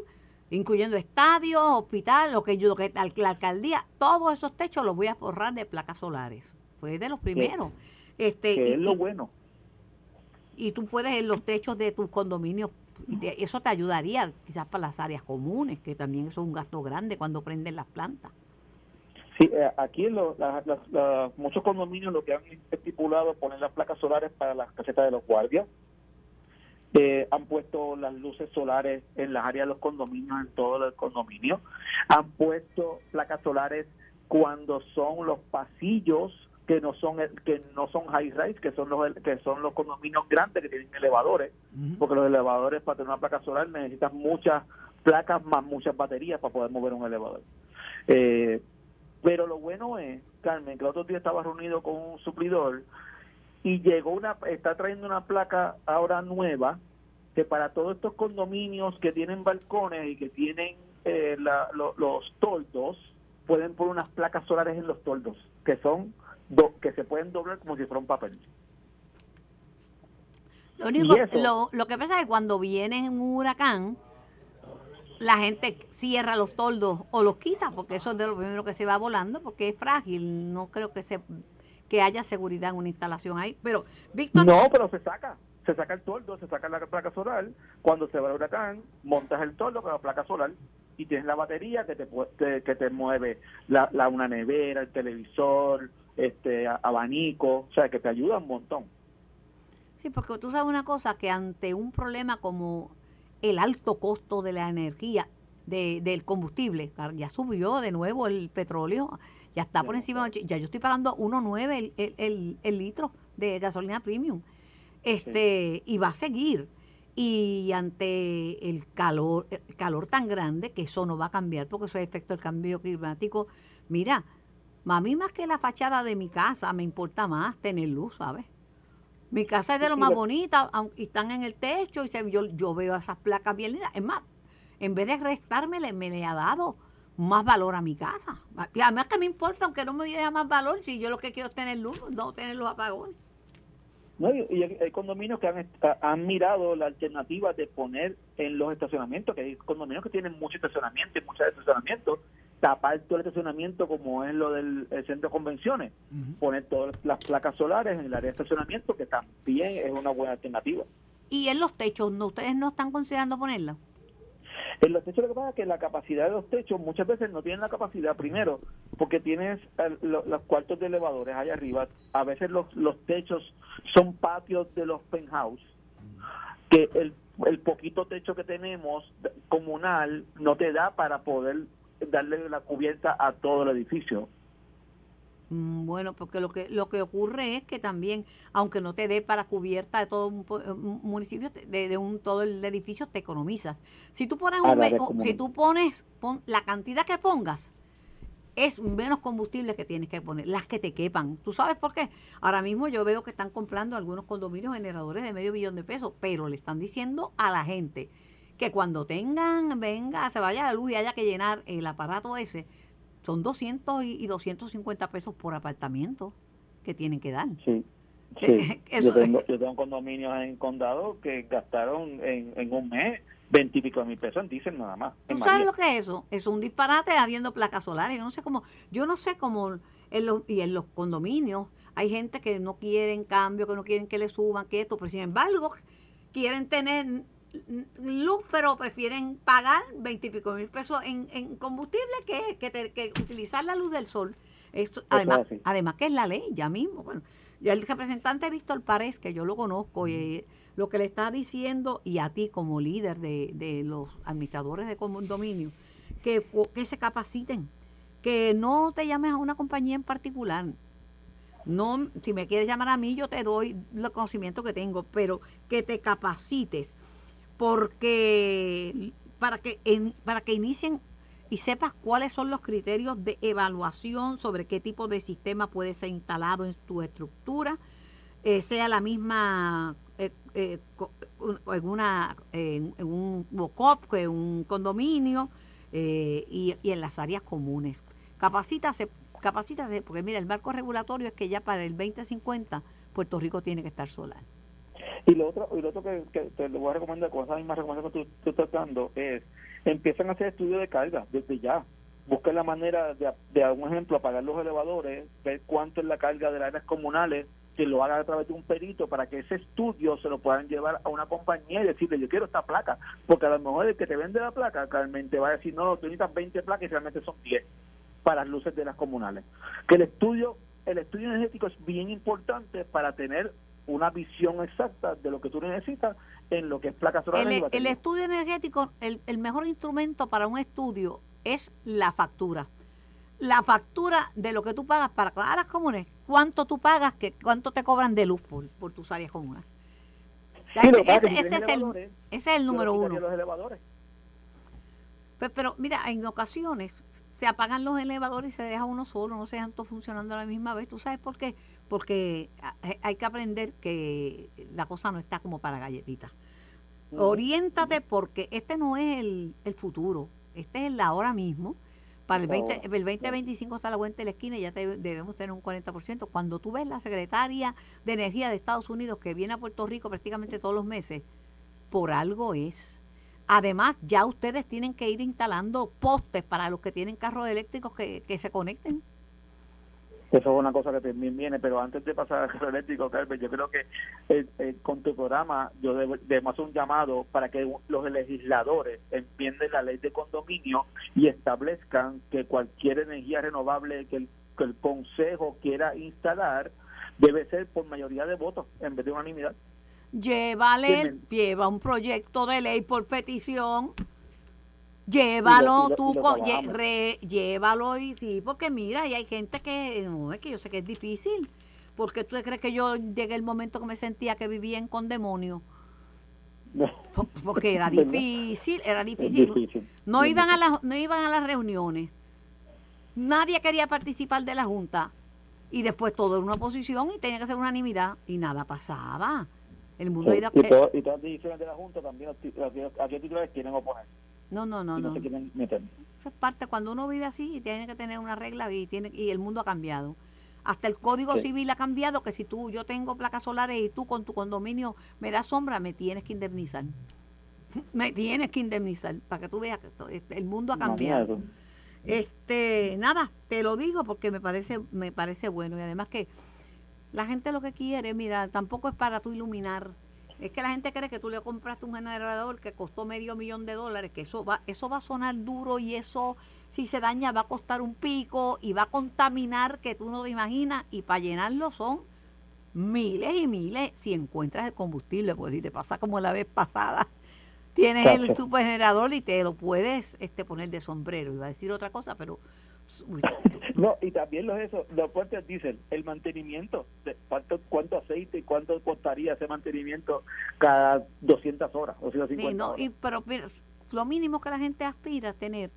incluyendo estadios, hospital, lo que yo, lo que la alcaldía, todos esos techos los voy a forrar de placas solares. Fue de los primeros. este, es lo bueno. Y tú puedes en los techos de tus condominios, eso te ayudaría quizás para las áreas comunes, que también eso es un gasto grande cuando prenden las plantas. Sí, eh, aquí en muchos condominios lo que han estipulado es poner las placas solares para las casetas de los guardias, eh, han puesto las luces solares en las áreas de los condominios, en todo el condominio. Han puesto placas solares cuando son los pasillos que no son que no son high rise, que son los que son los condominios grandes que tienen elevadores, porque los elevadores para tener una placa solar necesitan muchas placas más muchas baterías para poder mover un elevador. Eh, pero lo bueno es, Carmen, que el otro día estaba reunido con un suplidor y llegó una, está trayendo una placa ahora nueva que para todos estos condominios que tienen balcones y que tienen eh, los toldos, pueden poner unas placas solares en los toldos, que son que se pueden doblar como si fuera un papel. Lo, único, lo, lo que pasa es que cuando viene un huracán, la gente cierra los toldos o los quita, porque eso es de lo primero que se va volando, porque es frágil. No creo que se que haya seguridad en una instalación ahí. Pero, Víctor. No, pero se saca. Se saca el toldo, se saca la placa solar. Cuando se va el huracán, montas el toldo con la placa solar y tienes la batería que te, que te mueve la, la, una nevera, el televisor, este abanico, o sea, que te ayuda un montón. Sí, porque tú sabes una cosa, que ante un problema como el alto costo de la energía, de, del combustible, ya subió de nuevo el petróleo, ya está por encima, ya yo estoy pagando 1.9 el, el, el, litro de gasolina premium. Este, y va a seguir. Y ante el calor, el calor tan grande, que eso no va a cambiar porque eso es efecto del cambio climático, mira, a mí más que la fachada de mi casa, me importa más tener luz, ¿sabes? Mi casa es de lo más bonita, y están en el techo, y se, yo, yo veo esas placas bien lindas. Es más, en vez de restarme, me le ha dado más valor a mi casa. Y además que me importa, aunque no me diera más valor, si yo lo que quiero es tener luz, no tener los apagones. No, y hay, condominios que han, han mirado la alternativa de poner en los estacionamientos, que hay condominios que tienen mucho estacionamiento y muchos estacionamientos, tapar todo el estacionamiento como es lo del centro de convenciones, poner todas las placas solares en el área de estacionamiento, que también es una buena alternativa. ¿Y en los techos, no ustedes no están considerando ponerla? En los techos lo que pasa es que la capacidad de los techos muchas veces no tienen la capacidad, primero, porque tienes los cuartos de elevadores allá arriba, a veces los, los techos son patios de los penthouse, que el, el poquito techo que tenemos comunal no te da para poder darle la cubierta a todo el edificio. Mm, bueno, porque lo que lo que ocurre es que también, aunque no te dé para cubierta de todo un, eh, municipio, de, un todo el edificio, te economizas. Si tú pones un, si tú pones la cantidad que pongas, es menos combustible que tienes que poner, las que te quepan. ¿Tú sabes por qué? Ahora mismo yo veo que están comprando algunos condominios generadores de medio billón de pesos, pero le están diciendo a la gente que cuando tengan, venga, se vaya la luz y haya que llenar el aparato ese, son 200 y, 250 pesos por apartamento que tienen que dar. Sí. sí. yo, tengo, yo, tengo, condominios en condado que gastaron en, en un mes veintipico mil pesos dicen nada más. ¿Tú sabes lo que es eso? Es un disparate habiendo placas solares. Yo no sé cómo, yo no sé cómo en los, y en los condominios hay gente que no quieren cambio, que no quieren que le suban, que esto, pero sin embargo quieren tener luz, pero prefieren pagar veintipico mil pesos en, en combustible que, que, utilizar la luz del sol. Esto, además, además que es la ley, ya mismo. Bueno, ya el representante Víctor Párez, que yo lo conozco, y lo que le está diciendo, y a ti como líder de, de los administradores de condominio, que, que se capaciten, que no te llames a una compañía en particular. No, si me quieres llamar a mí, yo te doy los conocimientos que tengo, pero que te capacites porque para que para que inicien y sepas cuáles son los criterios de evaluación sobre qué tipo de sistema puede ser instalado en tu estructura, eh, sea la misma eh, eh, en, una, en, un en un condominio y, y, en las áreas comunes. Capacítase, capacítase, porque mira, el marco regulatorio es que ya para el 2050 Puerto Rico tiene que estar solar. Y lo otro, y lo otro que, te lo voy a recomendar, con esa misma recomendación que tú, estás dando, es empiezan a hacer estudios de carga desde ya. Busquen la manera de, de algún ejemplo, apagar los elevadores, ver cuánto es la carga de las áreas comunales, que lo hagan a través de un perito para que ese estudio se lo puedan llevar a una compañía y decirle, yo quiero esta placa, porque a lo mejor el que te vende la placa realmente va a decir, no, tú necesitas 20 placas y realmente son 10 para las luces de las comunales. Que el estudio, el estudio energético es bien importante para tener una visión exacta de lo que tú necesitas en lo que es placas solares. El, el estudio energético, el, el mejor instrumento para un estudio es la factura. La factura de lo que tú pagas para áreas comunes, cuánto tú pagas, que, cuánto te cobran de luz por, por tus áreas comunes. ese, es el, ese es el número uno. Pues, pero mira, en ocasiones se apagan los elevadores y se deja uno solo, no se dejan todos funcionando a la misma vez. ¿Tú sabes por qué? Porque hay que aprender que la cosa no está como para galletitas. Oriéntate porque este no es el, futuro, este es el ahora mismo. Para el, 20, el 2025 está la vuelta de la esquina y ya debemos tener un 40%. Cuando tú ves la secretaria de Energía de Estados Unidos que viene a Puerto Rico prácticamente todos los meses, por algo es. Además, ya ustedes tienen que ir instalando postes para los que tienen carros eléctricos que, que se conecten. Eso es una cosa que también viene, pero antes de pasar al eléctrico, Carmen, yo creo que eh, eh, con tu programa yo debemos hacer un llamado para que los legisladores entiendan la ley de condominio y establezcan que cualquier energía renovable que el, que el Consejo quiera instalar debe ser por mayoría de votos en vez de unanimidad. Llévale, lleva un proyecto de ley por petición Llévalo tú, llévalo y sí, porque mira, y hay gente que, no, es que yo sé que es difícil, porque tú crees que yo llegué el momento que me sentía que vivía en con demonio. Po- Porque era difícil, era difícil. difícil. No iban a las, no iban a las reuniones. Nadie quería participar de la junta. Y después todo era una oposición y tenía que ser unanimidad. Y nada pasaba. El mundo Sí, y, todo- y todas las decisiones de la Junta también, titulares quieren oponer no, no, no, y no, no. se quieren meter. Eso es parte, cuando uno vive así, tiene que tener una regla y tiene y el mundo ha cambiado. Hasta el Código Sí. Civil ha cambiado, que si tú, yo tengo placas solares y tú con tu condominio me das sombra, me tienes que indemnizar. me tienes que indemnizar, para que tú veas que to- el mundo ha cambiado. Imagínate. Este, nada, te lo digo porque me parece, me parece bueno y además que la gente lo que quiere, mira, tampoco es para tú iluminar. Es que la gente cree que tú le compraste un generador que costó medio millón de dólares, que eso va, eso va a sonar duro y eso, si se daña, va a costar un pico y va a contaminar que tú no te imaginas y para llenarlo son miles y miles si encuentras el combustible, pues si te pasa como la vez pasada, tienes el supergenerador y te lo puedes este poner de sombrero. Iba a decir otra cosa, pero No, y también los eso, los puentes dicen, el mantenimiento, de cuánto, cuánto aceite y cuánto costaría ese mantenimiento cada 200 horas o 150 sí, no, horas. y, pero mira, lo mínimo que la gente aspira a tener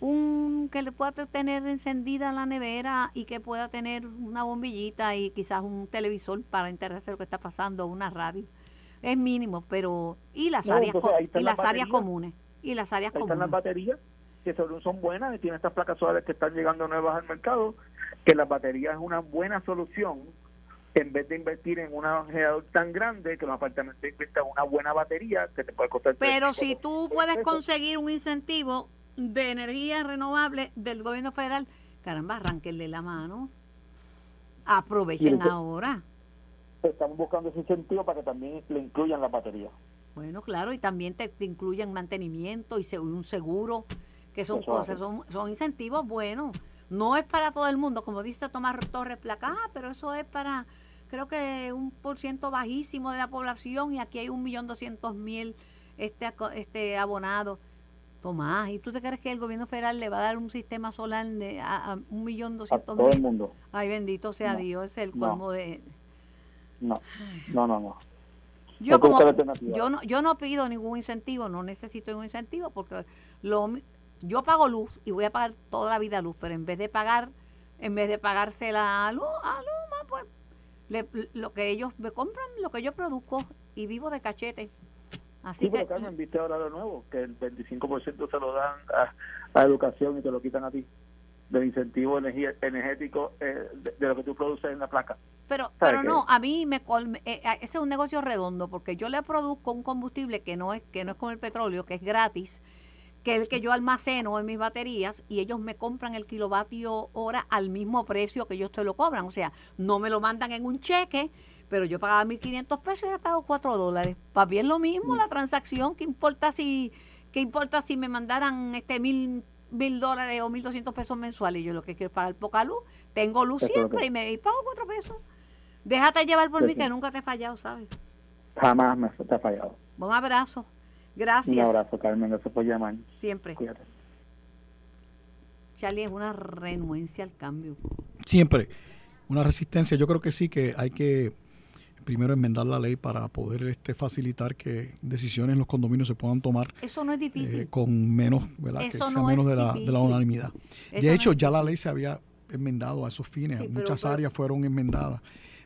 un que le pueda tener encendida la nevera y que pueda tener una bombillita y quizás un televisor para enterarse de lo que está pasando, una radio. Es mínimo, pero y las No, áreas y las áreas comunes y las áreas Ahí están las comunes. baterías, que son, son buenas y tienen estas placas solares que están llegando nuevas al mercado, que las baterías es una buena solución en vez de invertir en un generador tan grande que los apartamentos inviertan en una buena batería que te puede costar Pero 300 si tú pesos. puedes conseguir un incentivo de energía renovable del gobierno federal, caramba, arranquenle la mano. Aprovechen ahora. estamos buscando ese incentivo para que también le incluyan las baterías. Bueno, claro, y también te, te incluyen mantenimiento y se- un seguro, que son Eso cosas, son, son incentivos buenos. No es para todo el mundo, como dice Tomás Torres Placa, ah, pero eso es para, creo que un por ciento bajísimo de la población y aquí hay un millón doscientos mil este, este abonado. Tomás, ¿y tú te crees que el gobierno federal le va a dar un sistema solar de, a, un millón doscientos todo el mil? mundo. Ay, bendito sea No, Dios, es el no. colmo de... No, no, no, no. Yo como yo no yo no pido ningún incentivo, no necesito ningún incentivo porque lo yo pago luz y voy a pagar toda la vida luz, pero en vez de pagar en vez de pagarse la luz a Luma, pues le- lo que ellos me compran, lo que yo produzco y vivo de cachete. Así Sí, que pero Carmen, viste ahora lo nuevo, que el 25% se lo dan a, a educación y te lo quitan a ti, del incentivo energía- energético eh, de, de lo que tú produces en la placa. Pero, ¿Sabe pero no, a mí me eh, eh, ese es un negocio redondo porque yo le produzco un combustible que no es que no es como el petróleo, que es gratis, que es el que yo almaceno en mis baterías y ellos me compran el kilovatio hora al mismo precio que ellos te lo cobran, o sea, no me lo mandan en un cheque, pero yo pagaba 1.500 pesos y ahora pago 4 dólares. Para bien lo mismo la transacción, ¿qué importa si qué importa si me mandaran este mil mil dólares o 1.200 pesos mensuales? Yo lo que quiero es pagar poca luz, tengo luz Eso siempre que- y me y pago 4 pesos. Déjate llevar por Sí, mí sí. que nunca te he fallado, ¿sabes? Jamás me te ha fallado. Un abrazo. Gracias. Un abrazo, Carmen, gracias por llamar. Siempre. Cuídate. Charlie es una renuencia al cambio. Siempre una resistencia. Yo creo que sí que hay que primero enmendar la ley para poder este, facilitar que decisiones en los condominios se puedan tomar Eso no es difícil. eh, con menos, ¿verdad? que sea no menos es de la, de la difícil. unanimidad. Eso de hecho, ya la difícil. ley se había enmendado a esos fines. Sí, Muchas pero- áreas fueron enmendadas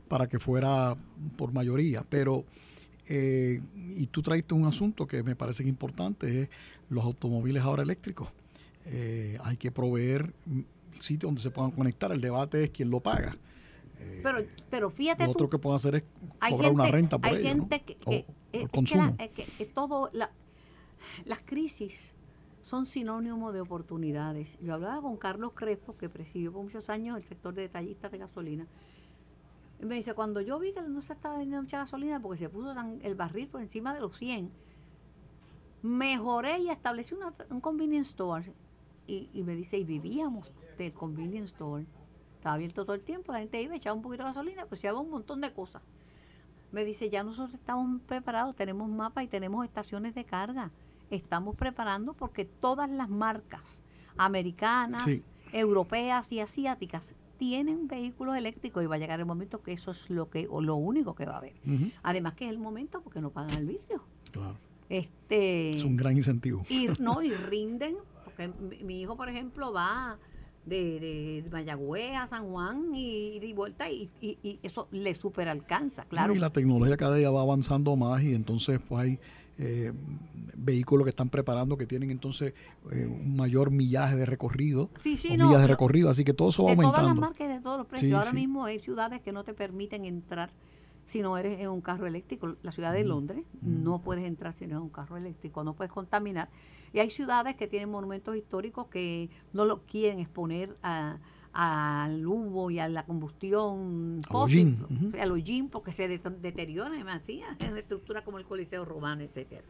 para que fuera por mayoría. Pero, eh, y tú traiste un asunto que me parece que importante, es los automóviles ahora eléctricos. Eh, hay que proveer sitios donde se puedan conectar. El debate es quién lo paga. pero, pero fíjate Lo tú, otro que pueden hacer es cobrar una gente- renta por hay ello, ¿no? gente que, O- que- es- que consumo. la- que todo la- las crisis son sinónimo de oportunidades. Yo hablaba con Carlos Crespo, que presidió por muchos años el sector de detallistas de gasolina. Él me dice, cuando yo vi que no se estaba vendiendo mucha gasolina porque se puso tan, el barril por encima de los 100, mejoré y establecí una- un convenience store. Y, y me dice, y vivíamos del convenience store. Estaba abierto todo el tiempo, la gente iba, echaba un poquito de gasolina, pues llevaba un montón de cosas. Me dice, ya nosotros estamos preparados, tenemos mapas y tenemos estaciones de carga. Estamos preparando porque todas las marcas americanas, Sí. europeas y asiáticas tienen vehículos eléctricos y va a llegar el momento que eso es lo que o lo único que va a haber. Además que es el momento porque no pagan el vidrio. Claro. Este, Es un gran incentivo. y no, y rinden, porque mi, mi hijo, por ejemplo, va de, de Mayagüez a San Juan y, y vuelta y, y- y eso le super alcanza, claro. Y la tecnología cada día va avanzando más y entonces pues hay eh, vehículos que están preparando que tienen entonces eh, un mayor millaje de recorrido Sí, sí, o no, millas de recorrido, así que todo eso va de todas las aumentando. marcas de todos los precios. Sí, Ahora mismo hay ciudades que no te permiten entrar si no eres en un carro eléctrico. La ciudad de Londres no puedes entrar si no es un carro eléctrico, no puedes contaminar. Y hay ciudades que tienen monumentos históricos que no lo quieren exponer a al humo y a la combustión A fósil, hollín, al hollín, porque se de- deteriora demasiado en la estructura como el Coliseo Romano, etcétera.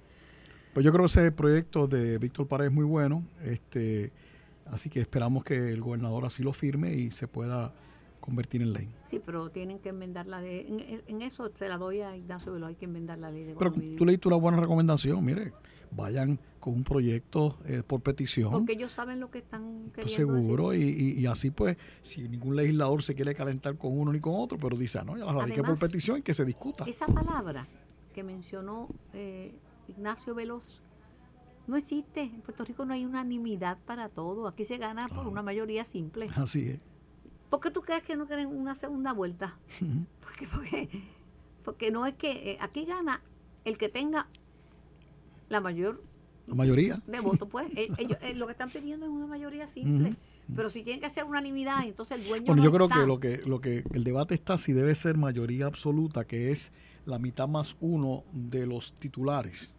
Pues yo creo que ese proyecto de Víctor Paredes es muy bueno, este, así que esperamos que el gobernador así lo firme y se pueda convertir en ley. Sí, pero tienen que enmendar la ley. En, en eso se la doy a Ignacio Velo, hay que enmendar la ley de Pero tú leíste una buena recomendación, mire, vayan con un proyecto eh, por petición. Porque ellos saben lo que están Pues queriendo seguro, y, y- y así pues, si ningún legislador se quiere calentar con uno ni con otro, pero dice, ah, no, ya la radiqué por petición y que se discuta. Esa palabra que mencionó eh, Ignacio Veloz no existe. En Puerto Rico no hay unanimidad para todo. Aquí se gana por una mayoría simple. Así es. ¿Por qué tú crees que no quieren una segunda vuelta? Porque, porque, porque no es que eh, aquí gana el que tenga la mayor La mayoría. de votos, pues. Eh, ellos, eh, lo que están pidiendo es una mayoría simple. Pero si tienen que hacer unanimidad, entonces el dueño Bueno, no yo creo está. que lo que lo que el debate está si debe ser mayoría absoluta, que es la mitad más uno de los titulares.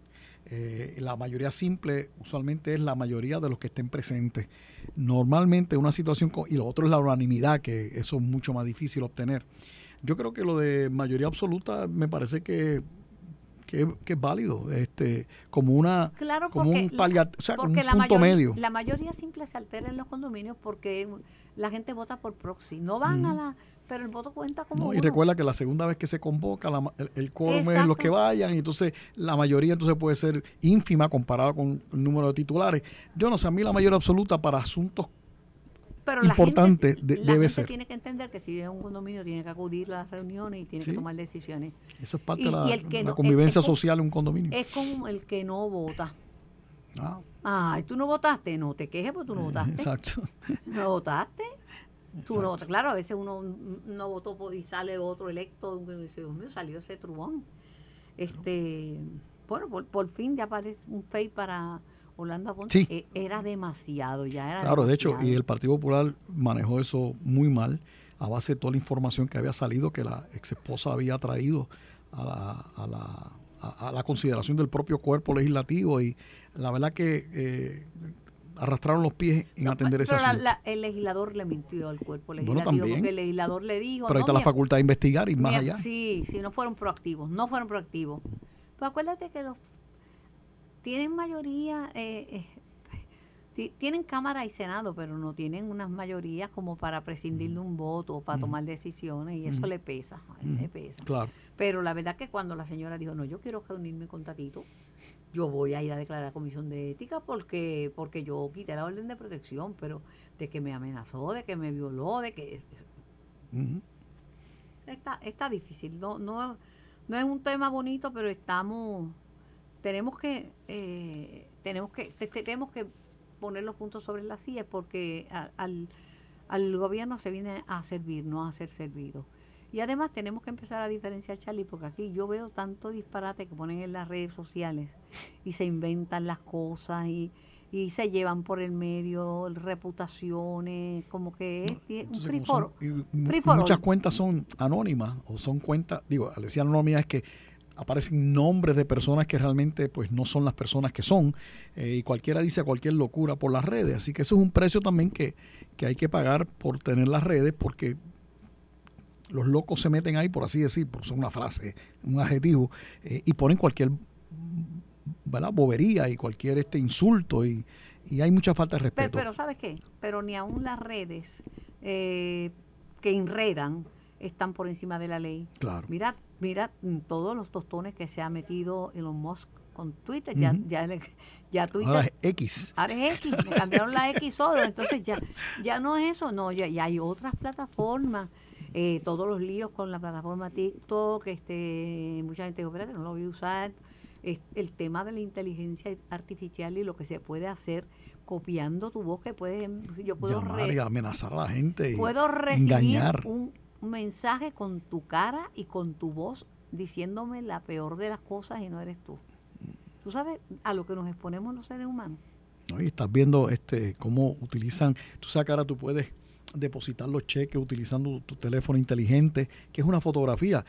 Eh, la mayoría simple usualmente es la mayoría de los que estén presentes. Normalmente una situación co- y lo otro es la unanimidad, que eso es mucho más difícil obtener. Yo creo que lo de mayoría absoluta me parece que que, que es válido, este, como una Claro, como un paliat- o sea, como un la punto mayoría, medio. La mayoría simple se altera en los condominios porque la gente vota por proxy. No van a la... Pero el voto cuenta como No, y recuerda que la segunda vez que se convoca, la el, el quórum es los que vayan, y entonces la mayoría entonces puede ser ínfima comparada con el número de titulares. Yo no sé, a mí la mayoría absoluta para asuntos Pero la importante gente, de- la debe gente ser. tiene que entender que si es un condominio tiene que acudir a las reuniones y tiene Sí. que tomar decisiones. Eso es parte Y- de la, y el que la no- convivencia es social en un condominio. Es como el que no vota. Ah, Ay, tú no votaste, no te quejes porque tú no votaste. exacto. ¿No votaste? Tú no. Claro, a veces uno no votó y sale otro electo. y dice, Dios mío, salió ese trubón. Este, bueno, por, por fin ya aparece un fake para Orlando Aponte. Sí. Eh, Era demasiado, ya era Claro, de hecho, y el Partido Popular manejó eso muy mal a base de toda la información que había salido que la ex esposa había traído a la, a la, a- a la consideración del propio cuerpo legislativo y la verdad que eh, arrastraron los pies en No, atender ese pero la- asunto. la- el legislador le mintió al cuerpo Bueno, legislativo también. porque el legislador le dijo. Pero ahí no, está la facultad de investigar y más allá. Sí, sí, no fueron proactivos, no fueron proactivos. Pues acuérdate que los tienen mayoría, eh, eh, ti- tienen Cámara y Senado, pero no tienen unas mayorías como para prescindir de un voto o para tomar decisiones y eso le pesa, le pesa. Claro. Pero la verdad que cuando la señora dijo, no, yo quiero reunirme con Tatito, yo voy a ir a declarar a comisión de ética porque porque yo quité la orden de protección, pero de que me amenazó, de que me violó, de que... Está, está difícil, no, no, no es un tema bonito, pero estamos, tenemos que, eh, tenemos que, te- te- tenemos que poner los puntos sobre las sillas porque a- al, al gobierno se viene a servir, no a ser servido. Y además tenemos que empezar a diferenciar, Charlie, porque aquí yo veo tanto disparate que ponen en las redes sociales y se inventan las cosas y, y se llevan por el medio reputaciones, como que es, es un free for- son- y mu- free for muchas all. cuentas son anónimas o son cuentas, digo, al decir anónimas es que aparecen nombres de personas que realmente pues no son las personas que son eh, y cualquiera dice cualquier locura por las redes, así que eso es un precio también que, que hay que pagar por tener las redes porque los locos se meten ahí por así decir, por ser una frase, un adjetivo eh, y ponen cualquier ¿verdad? bobería y cualquier este insulto y, y hay mucha falta de Pe- respeto. Pero, ¿sabes qué? Pero ni aún las redes eh, que enredan están por encima de la ley. claro. Mira, mira mm, todos los tostones que se ha metido Elon Musk con Twitter. Ya, Ujú. ya, le- ya Twitter... Ahora es X. Ahora es X, me cambiaron la X solo, entonces ya, ya no es eso, no, ya, ya hay otras plataformas, eh, todos los líos con la plataforma TikTok, este, mucha gente dijo, espérate, no lo voy a usar, es el tema de la inteligencia artificial y lo que se puede hacer copiando tu voz que puede yo puedo Llamar y amenazar a la gente. puedo recibir engañar. un mensaje con tu cara y con tu voz diciéndome la peor de las cosas y no eres tú. ¿Tú sabes a lo que nos exponemos los seres humanos? ¿no? Y estás viendo este cómo utilizan, tú sabes que ahora tú puedes depositar los cheques utilizando tu teléfono inteligente, que es una fotografía.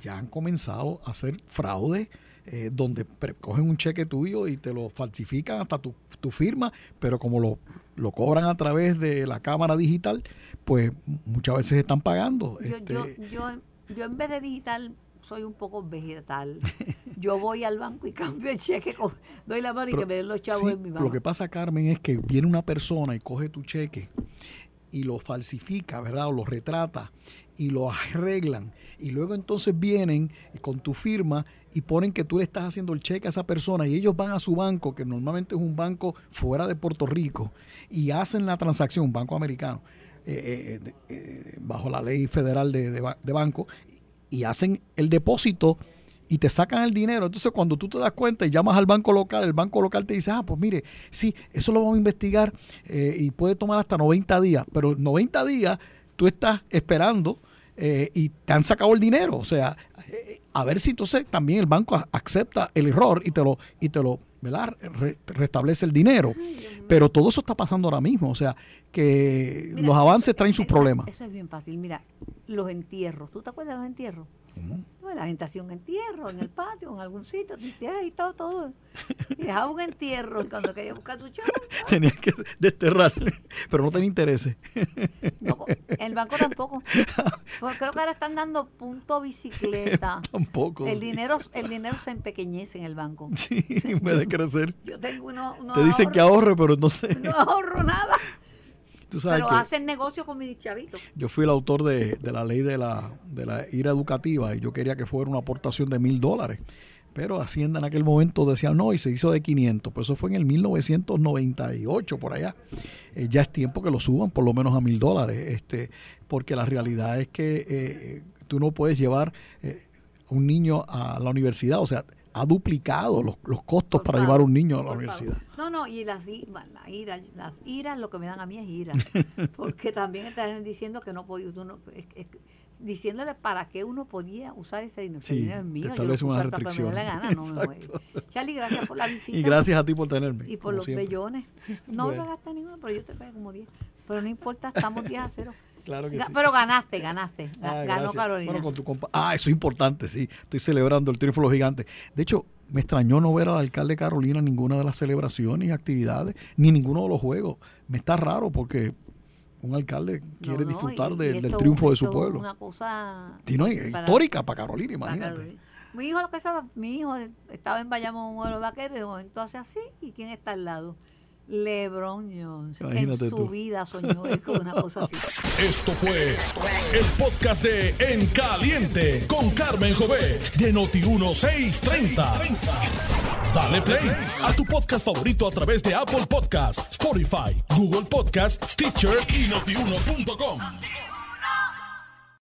Ya han comenzado a hacer fraude eh, donde cogen un cheque tuyo y te lo falsifican hasta tu, tu firma, pero como lo, lo cobran a través de la cámara digital, pues muchas veces están pagando. Yo, este, yo, yo, yo en vez de digital soy un poco vegetal. Yo voy al banco y cambio el cheque, con- doy la mano y Pero que me den los chavos sí, en mi mano. Lo que pasa, Carmen, es que viene una persona y coge tu cheque y lo falsifica, ¿verdad? O lo retrata y lo arreglan. Y luego entonces vienen con tu firma y ponen que tú le estás haciendo el cheque a esa persona y ellos van a su banco, que normalmente es un banco fuera de Puerto Rico, y hacen la transacción, banco americano, eh, eh, eh, bajo la ley federal de, de banco, y hacen el depósito y te sacan el dinero. Entonces, cuando tú te das cuenta y llamas al banco local, el banco local te dice, ah, pues mire, sí, eso lo vamos a investigar eh, y puede tomar hasta 90 días, pero 90 días tú estás esperando eh, y te han sacado el dinero. O sea, eh, a ver si entonces también el banco acepta el error y te lo, y te lo ¿verdad? Re- restablece el dinero. Pero todo eso está pasando ahora mismo. O sea, que Mira, los avances traen sus problemas. Eso es bien fácil. Mira, los entierros. ¿Tú te acuerdas de los entierros? ¿Cómo? No, la gente hacía un entierro en el patio, en algún sitio, te todo. Y dejaba un entierro y cuando quería buscar tu chavo, Tenías que desterrar, pero no tenía intereses. no, el banco tampoco. Pues creo que ahora están dando punto bicicleta. Tampoco. El dinero, el dinero se empequeñece en el banco. Sí, en vez de crecer. Yo tengo uno, uno Te dicen que ahorre, pero no sé. No ahorro nada. Tú sabes Pero que hacen negocio con mis chavitos. yo fui el autor de, de la ley de la, de la ira educativa y yo quería que fuera una aportación de mil dólares. Pero Hacienda en aquel momento decía no y se hizo de 500. Pues eso fue en el 1998 por allá. Eh, ya es tiempo que lo suban por lo menos a mil dólares. Este, porque la realidad es que eh, tú no puedes llevar eh, un niño a la universidad. O sea, ha duplicado los, los costos Por para favor, llevar un niño a la universidad. favor. No, no, y las, i- va, la ira, las iras, lo que me dan a mí es ira. Porque también están diciendo que no podía, tú no, es- es- diciéndole para qué uno podía usar ese dinero. Sí, dinero es mío, yo lo puedo usar para me la gana. No. Charlie, gracias por la visita. Y gracias a ti por tenerme. Y por los siempre. bellones. No Bueno. me gasté ninguno, pero yo te pagué como 10. Pero no importa, estamos 10 a 0. Claro que Ga- sí. Pero ganaste, ganaste. Ga- Ah, Ganó. Carolina. Bueno, con tu compa- ah, eso es importante, sí. Estoy celebrando el triunfo de los gigantes. De hecho, me extrañó no ver al alcalde Carolina en ninguna de las celebraciones y actividades, ni ninguno de los juegos. Me está raro porque un alcalde quiere No, no, disfrutar y- de- y del triunfo de su pueblo. Una cosa Sí, no, y- para- histórica para Carolina, para imagínate. Carolina. Mi hijo lo que sabe, mi hijo estaba en Bayamón, un vuelo vaquero, y de momento hace así, ¿y quién está al lado? LeBron Jones. Imagínate en su tú. vida soñó él con una cosa así. Esto fue el podcast de En Caliente con Carmen Jovet de Noti1630. Dale play a tu podcast favorito a través de Apple Podcasts, Spotify, Google Podcasts, Stitcher y notiuno.com.